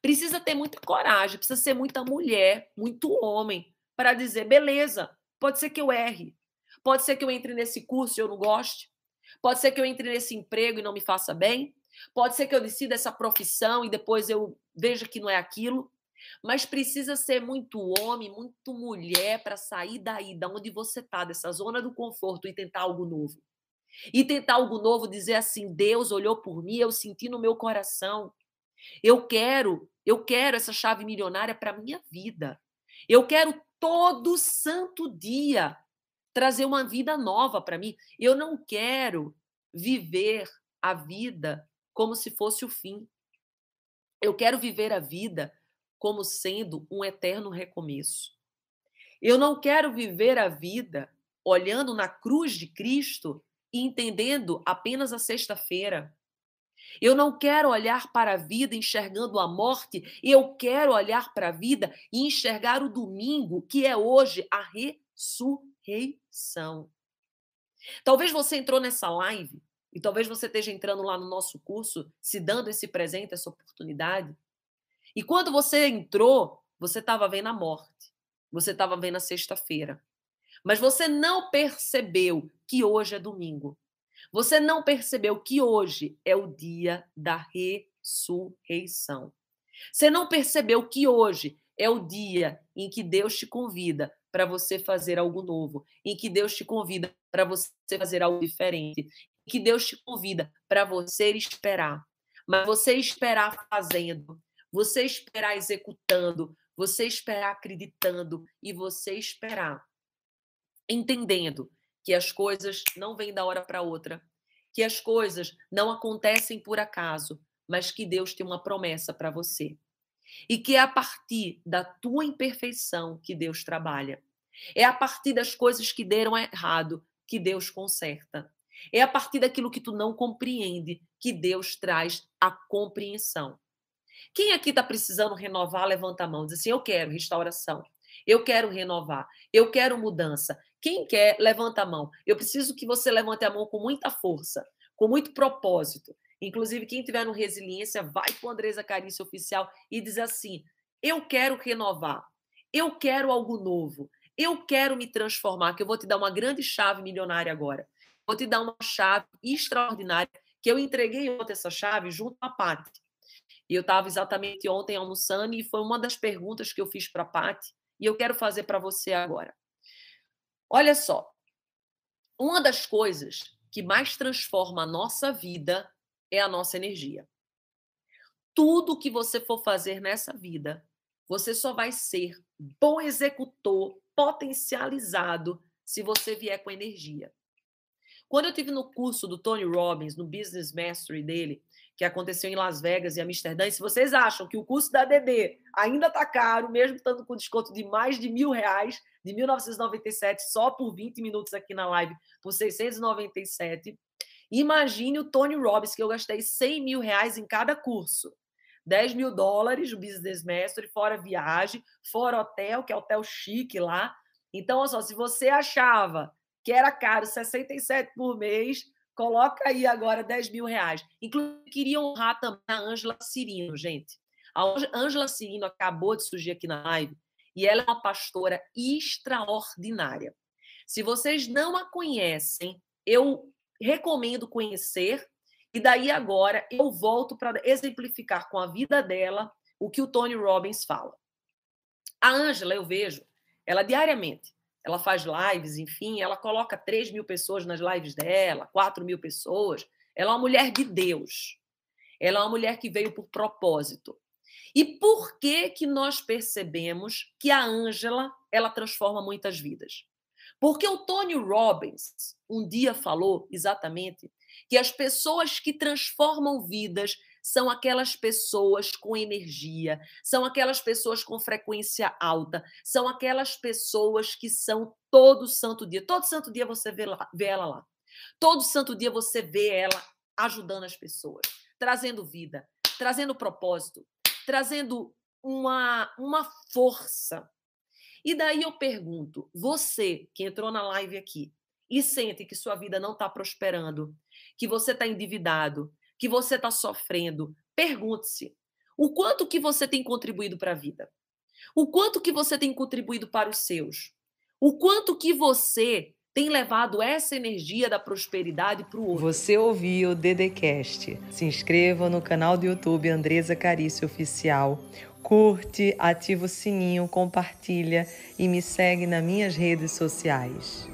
Speaker 2: Precisa ter muita coragem, precisa ser muita mulher, muito homem, para dizer: beleza, pode ser que eu erre, pode ser que eu entre nesse curso e eu não goste, pode ser que eu entre nesse emprego e não me faça bem, pode ser que eu decida essa profissão e depois eu veja que não é aquilo. Mas precisa ser muito homem, muito mulher para sair daí, da onde você está, dessa zona do conforto e tentar algo novo. E tentar algo novo, dizer assim: Deus olhou por mim, eu senti no meu coração. Eu quero, eu quero essa chave milionária para minha vida. Eu quero todo santo dia trazer uma vida nova para mim. Eu não quero viver a vida como se fosse o fim. Eu quero viver a vida como sendo um eterno recomeço. Eu não quero viver a vida olhando na cruz de Cristo e entendendo apenas a sexta-feira. Eu não quero olhar para a vida enxergando a morte, eu quero olhar para a vida e enxergar o domingo, que é hoje a ressurreição. Talvez você entrou nessa live e talvez você esteja entrando lá no nosso curso, se dando esse presente, essa oportunidade. E quando você entrou, você estava vendo a morte, você estava vendo a sexta-feira. Mas você não percebeu que hoje é domingo. Você não percebeu que hoje é o dia da ressurreição. Você não percebeu que hoje é o dia em que Deus te convida para você fazer algo novo, em que Deus te convida para você fazer algo diferente, em que Deus te convida para você esperar. Mas você esperar fazendo, você esperar executando, você esperar acreditando e você esperar entendendo que as coisas não vêm da hora para outra, que as coisas não acontecem por acaso, mas que Deus tem uma promessa para você. E que é a partir da tua imperfeição que Deus trabalha. É a partir das coisas que deram errado que Deus conserta. É a partir daquilo que tu não compreende que Deus traz a compreensão. Quem aqui está precisando renovar, levanta a mão. Diz assim: Eu quero restauração. Eu quero renovar. Eu quero mudança. Quem quer, levanta a mão. Eu preciso que você levante a mão com muita força, com muito propósito. Inclusive, quem tiver no Resiliência, vai com a Andresa Carício Oficial e diz assim: Eu quero renovar. Eu quero algo novo. Eu quero me transformar, que eu vou te dar uma grande chave milionária agora. Vou te dar uma chave extraordinária, que eu entreguei ontem essa chave junto à Paty. E eu estava exatamente ontem almoçando e foi uma das perguntas que eu fiz para a Paty e eu quero fazer para você agora. Olha só, uma das coisas que mais transforma a nossa vida é a nossa energia. Tudo que você for fazer nessa vida, você só vai ser bom executor, potencializado, se você vier com energia. Quando eu tive no curso do Tony Robbins, no Business Mastery dele, que aconteceu em Las Vegas e Amsterdã, e se vocês acham que o curso da DD ainda está caro, mesmo estando com desconto de mais de mil reais, de 1997 só por 20 minutos aqui na live, por 697. Imagine o Tony Robbins, que eu gastei 100 mil reais em cada curso. 10 mil dólares, o Business Mastery, fora viagem, fora hotel, que é hotel chique lá. Então, olha só, se você achava que era caro 67 por mês, coloca aí agora 10 mil reais. Inclusive, queria honrar também a Ângela Cirino, gente. A Ângela Cirino acabou de surgir aqui na live e ela é uma pastora extraordinária. Se vocês não a conhecem, eu recomendo conhecer. E daí agora eu volto para exemplificar com a vida dela o que o Tony Robbins fala. A Ângela, eu vejo, ela diariamente, ela faz lives, enfim, ela coloca 3 mil pessoas nas lives dela, 4 mil pessoas. Ela é uma mulher de Deus. Ela é uma mulher que veio por propósito. E por que que nós percebemos que a Ângela, ela transforma muitas vidas? Porque o Tony Robbins um dia falou exatamente que as pessoas que transformam vidas são aquelas pessoas com energia, são aquelas pessoas com frequência alta, são aquelas pessoas que são todo santo dia. Todo santo dia você vê, lá, vê ela lá. Todo santo dia você vê ela ajudando as pessoas, trazendo vida, trazendo propósito, trazendo uma, uma força. E daí eu pergunto: você que entrou na live aqui e sente que sua vida não está prosperando, que você está endividado, que você está sofrendo, pergunte-se: o quanto que você tem contribuído para a vida? O quanto que você tem contribuído para os seus? O quanto que você tem levado essa energia da prosperidade para o outro.
Speaker 1: Você ouviu o Dedecast. Se inscreva no canal do YouTube Andresa Carício Oficial. Curte, ativa o sininho, compartilha e me segue nas minhas redes sociais.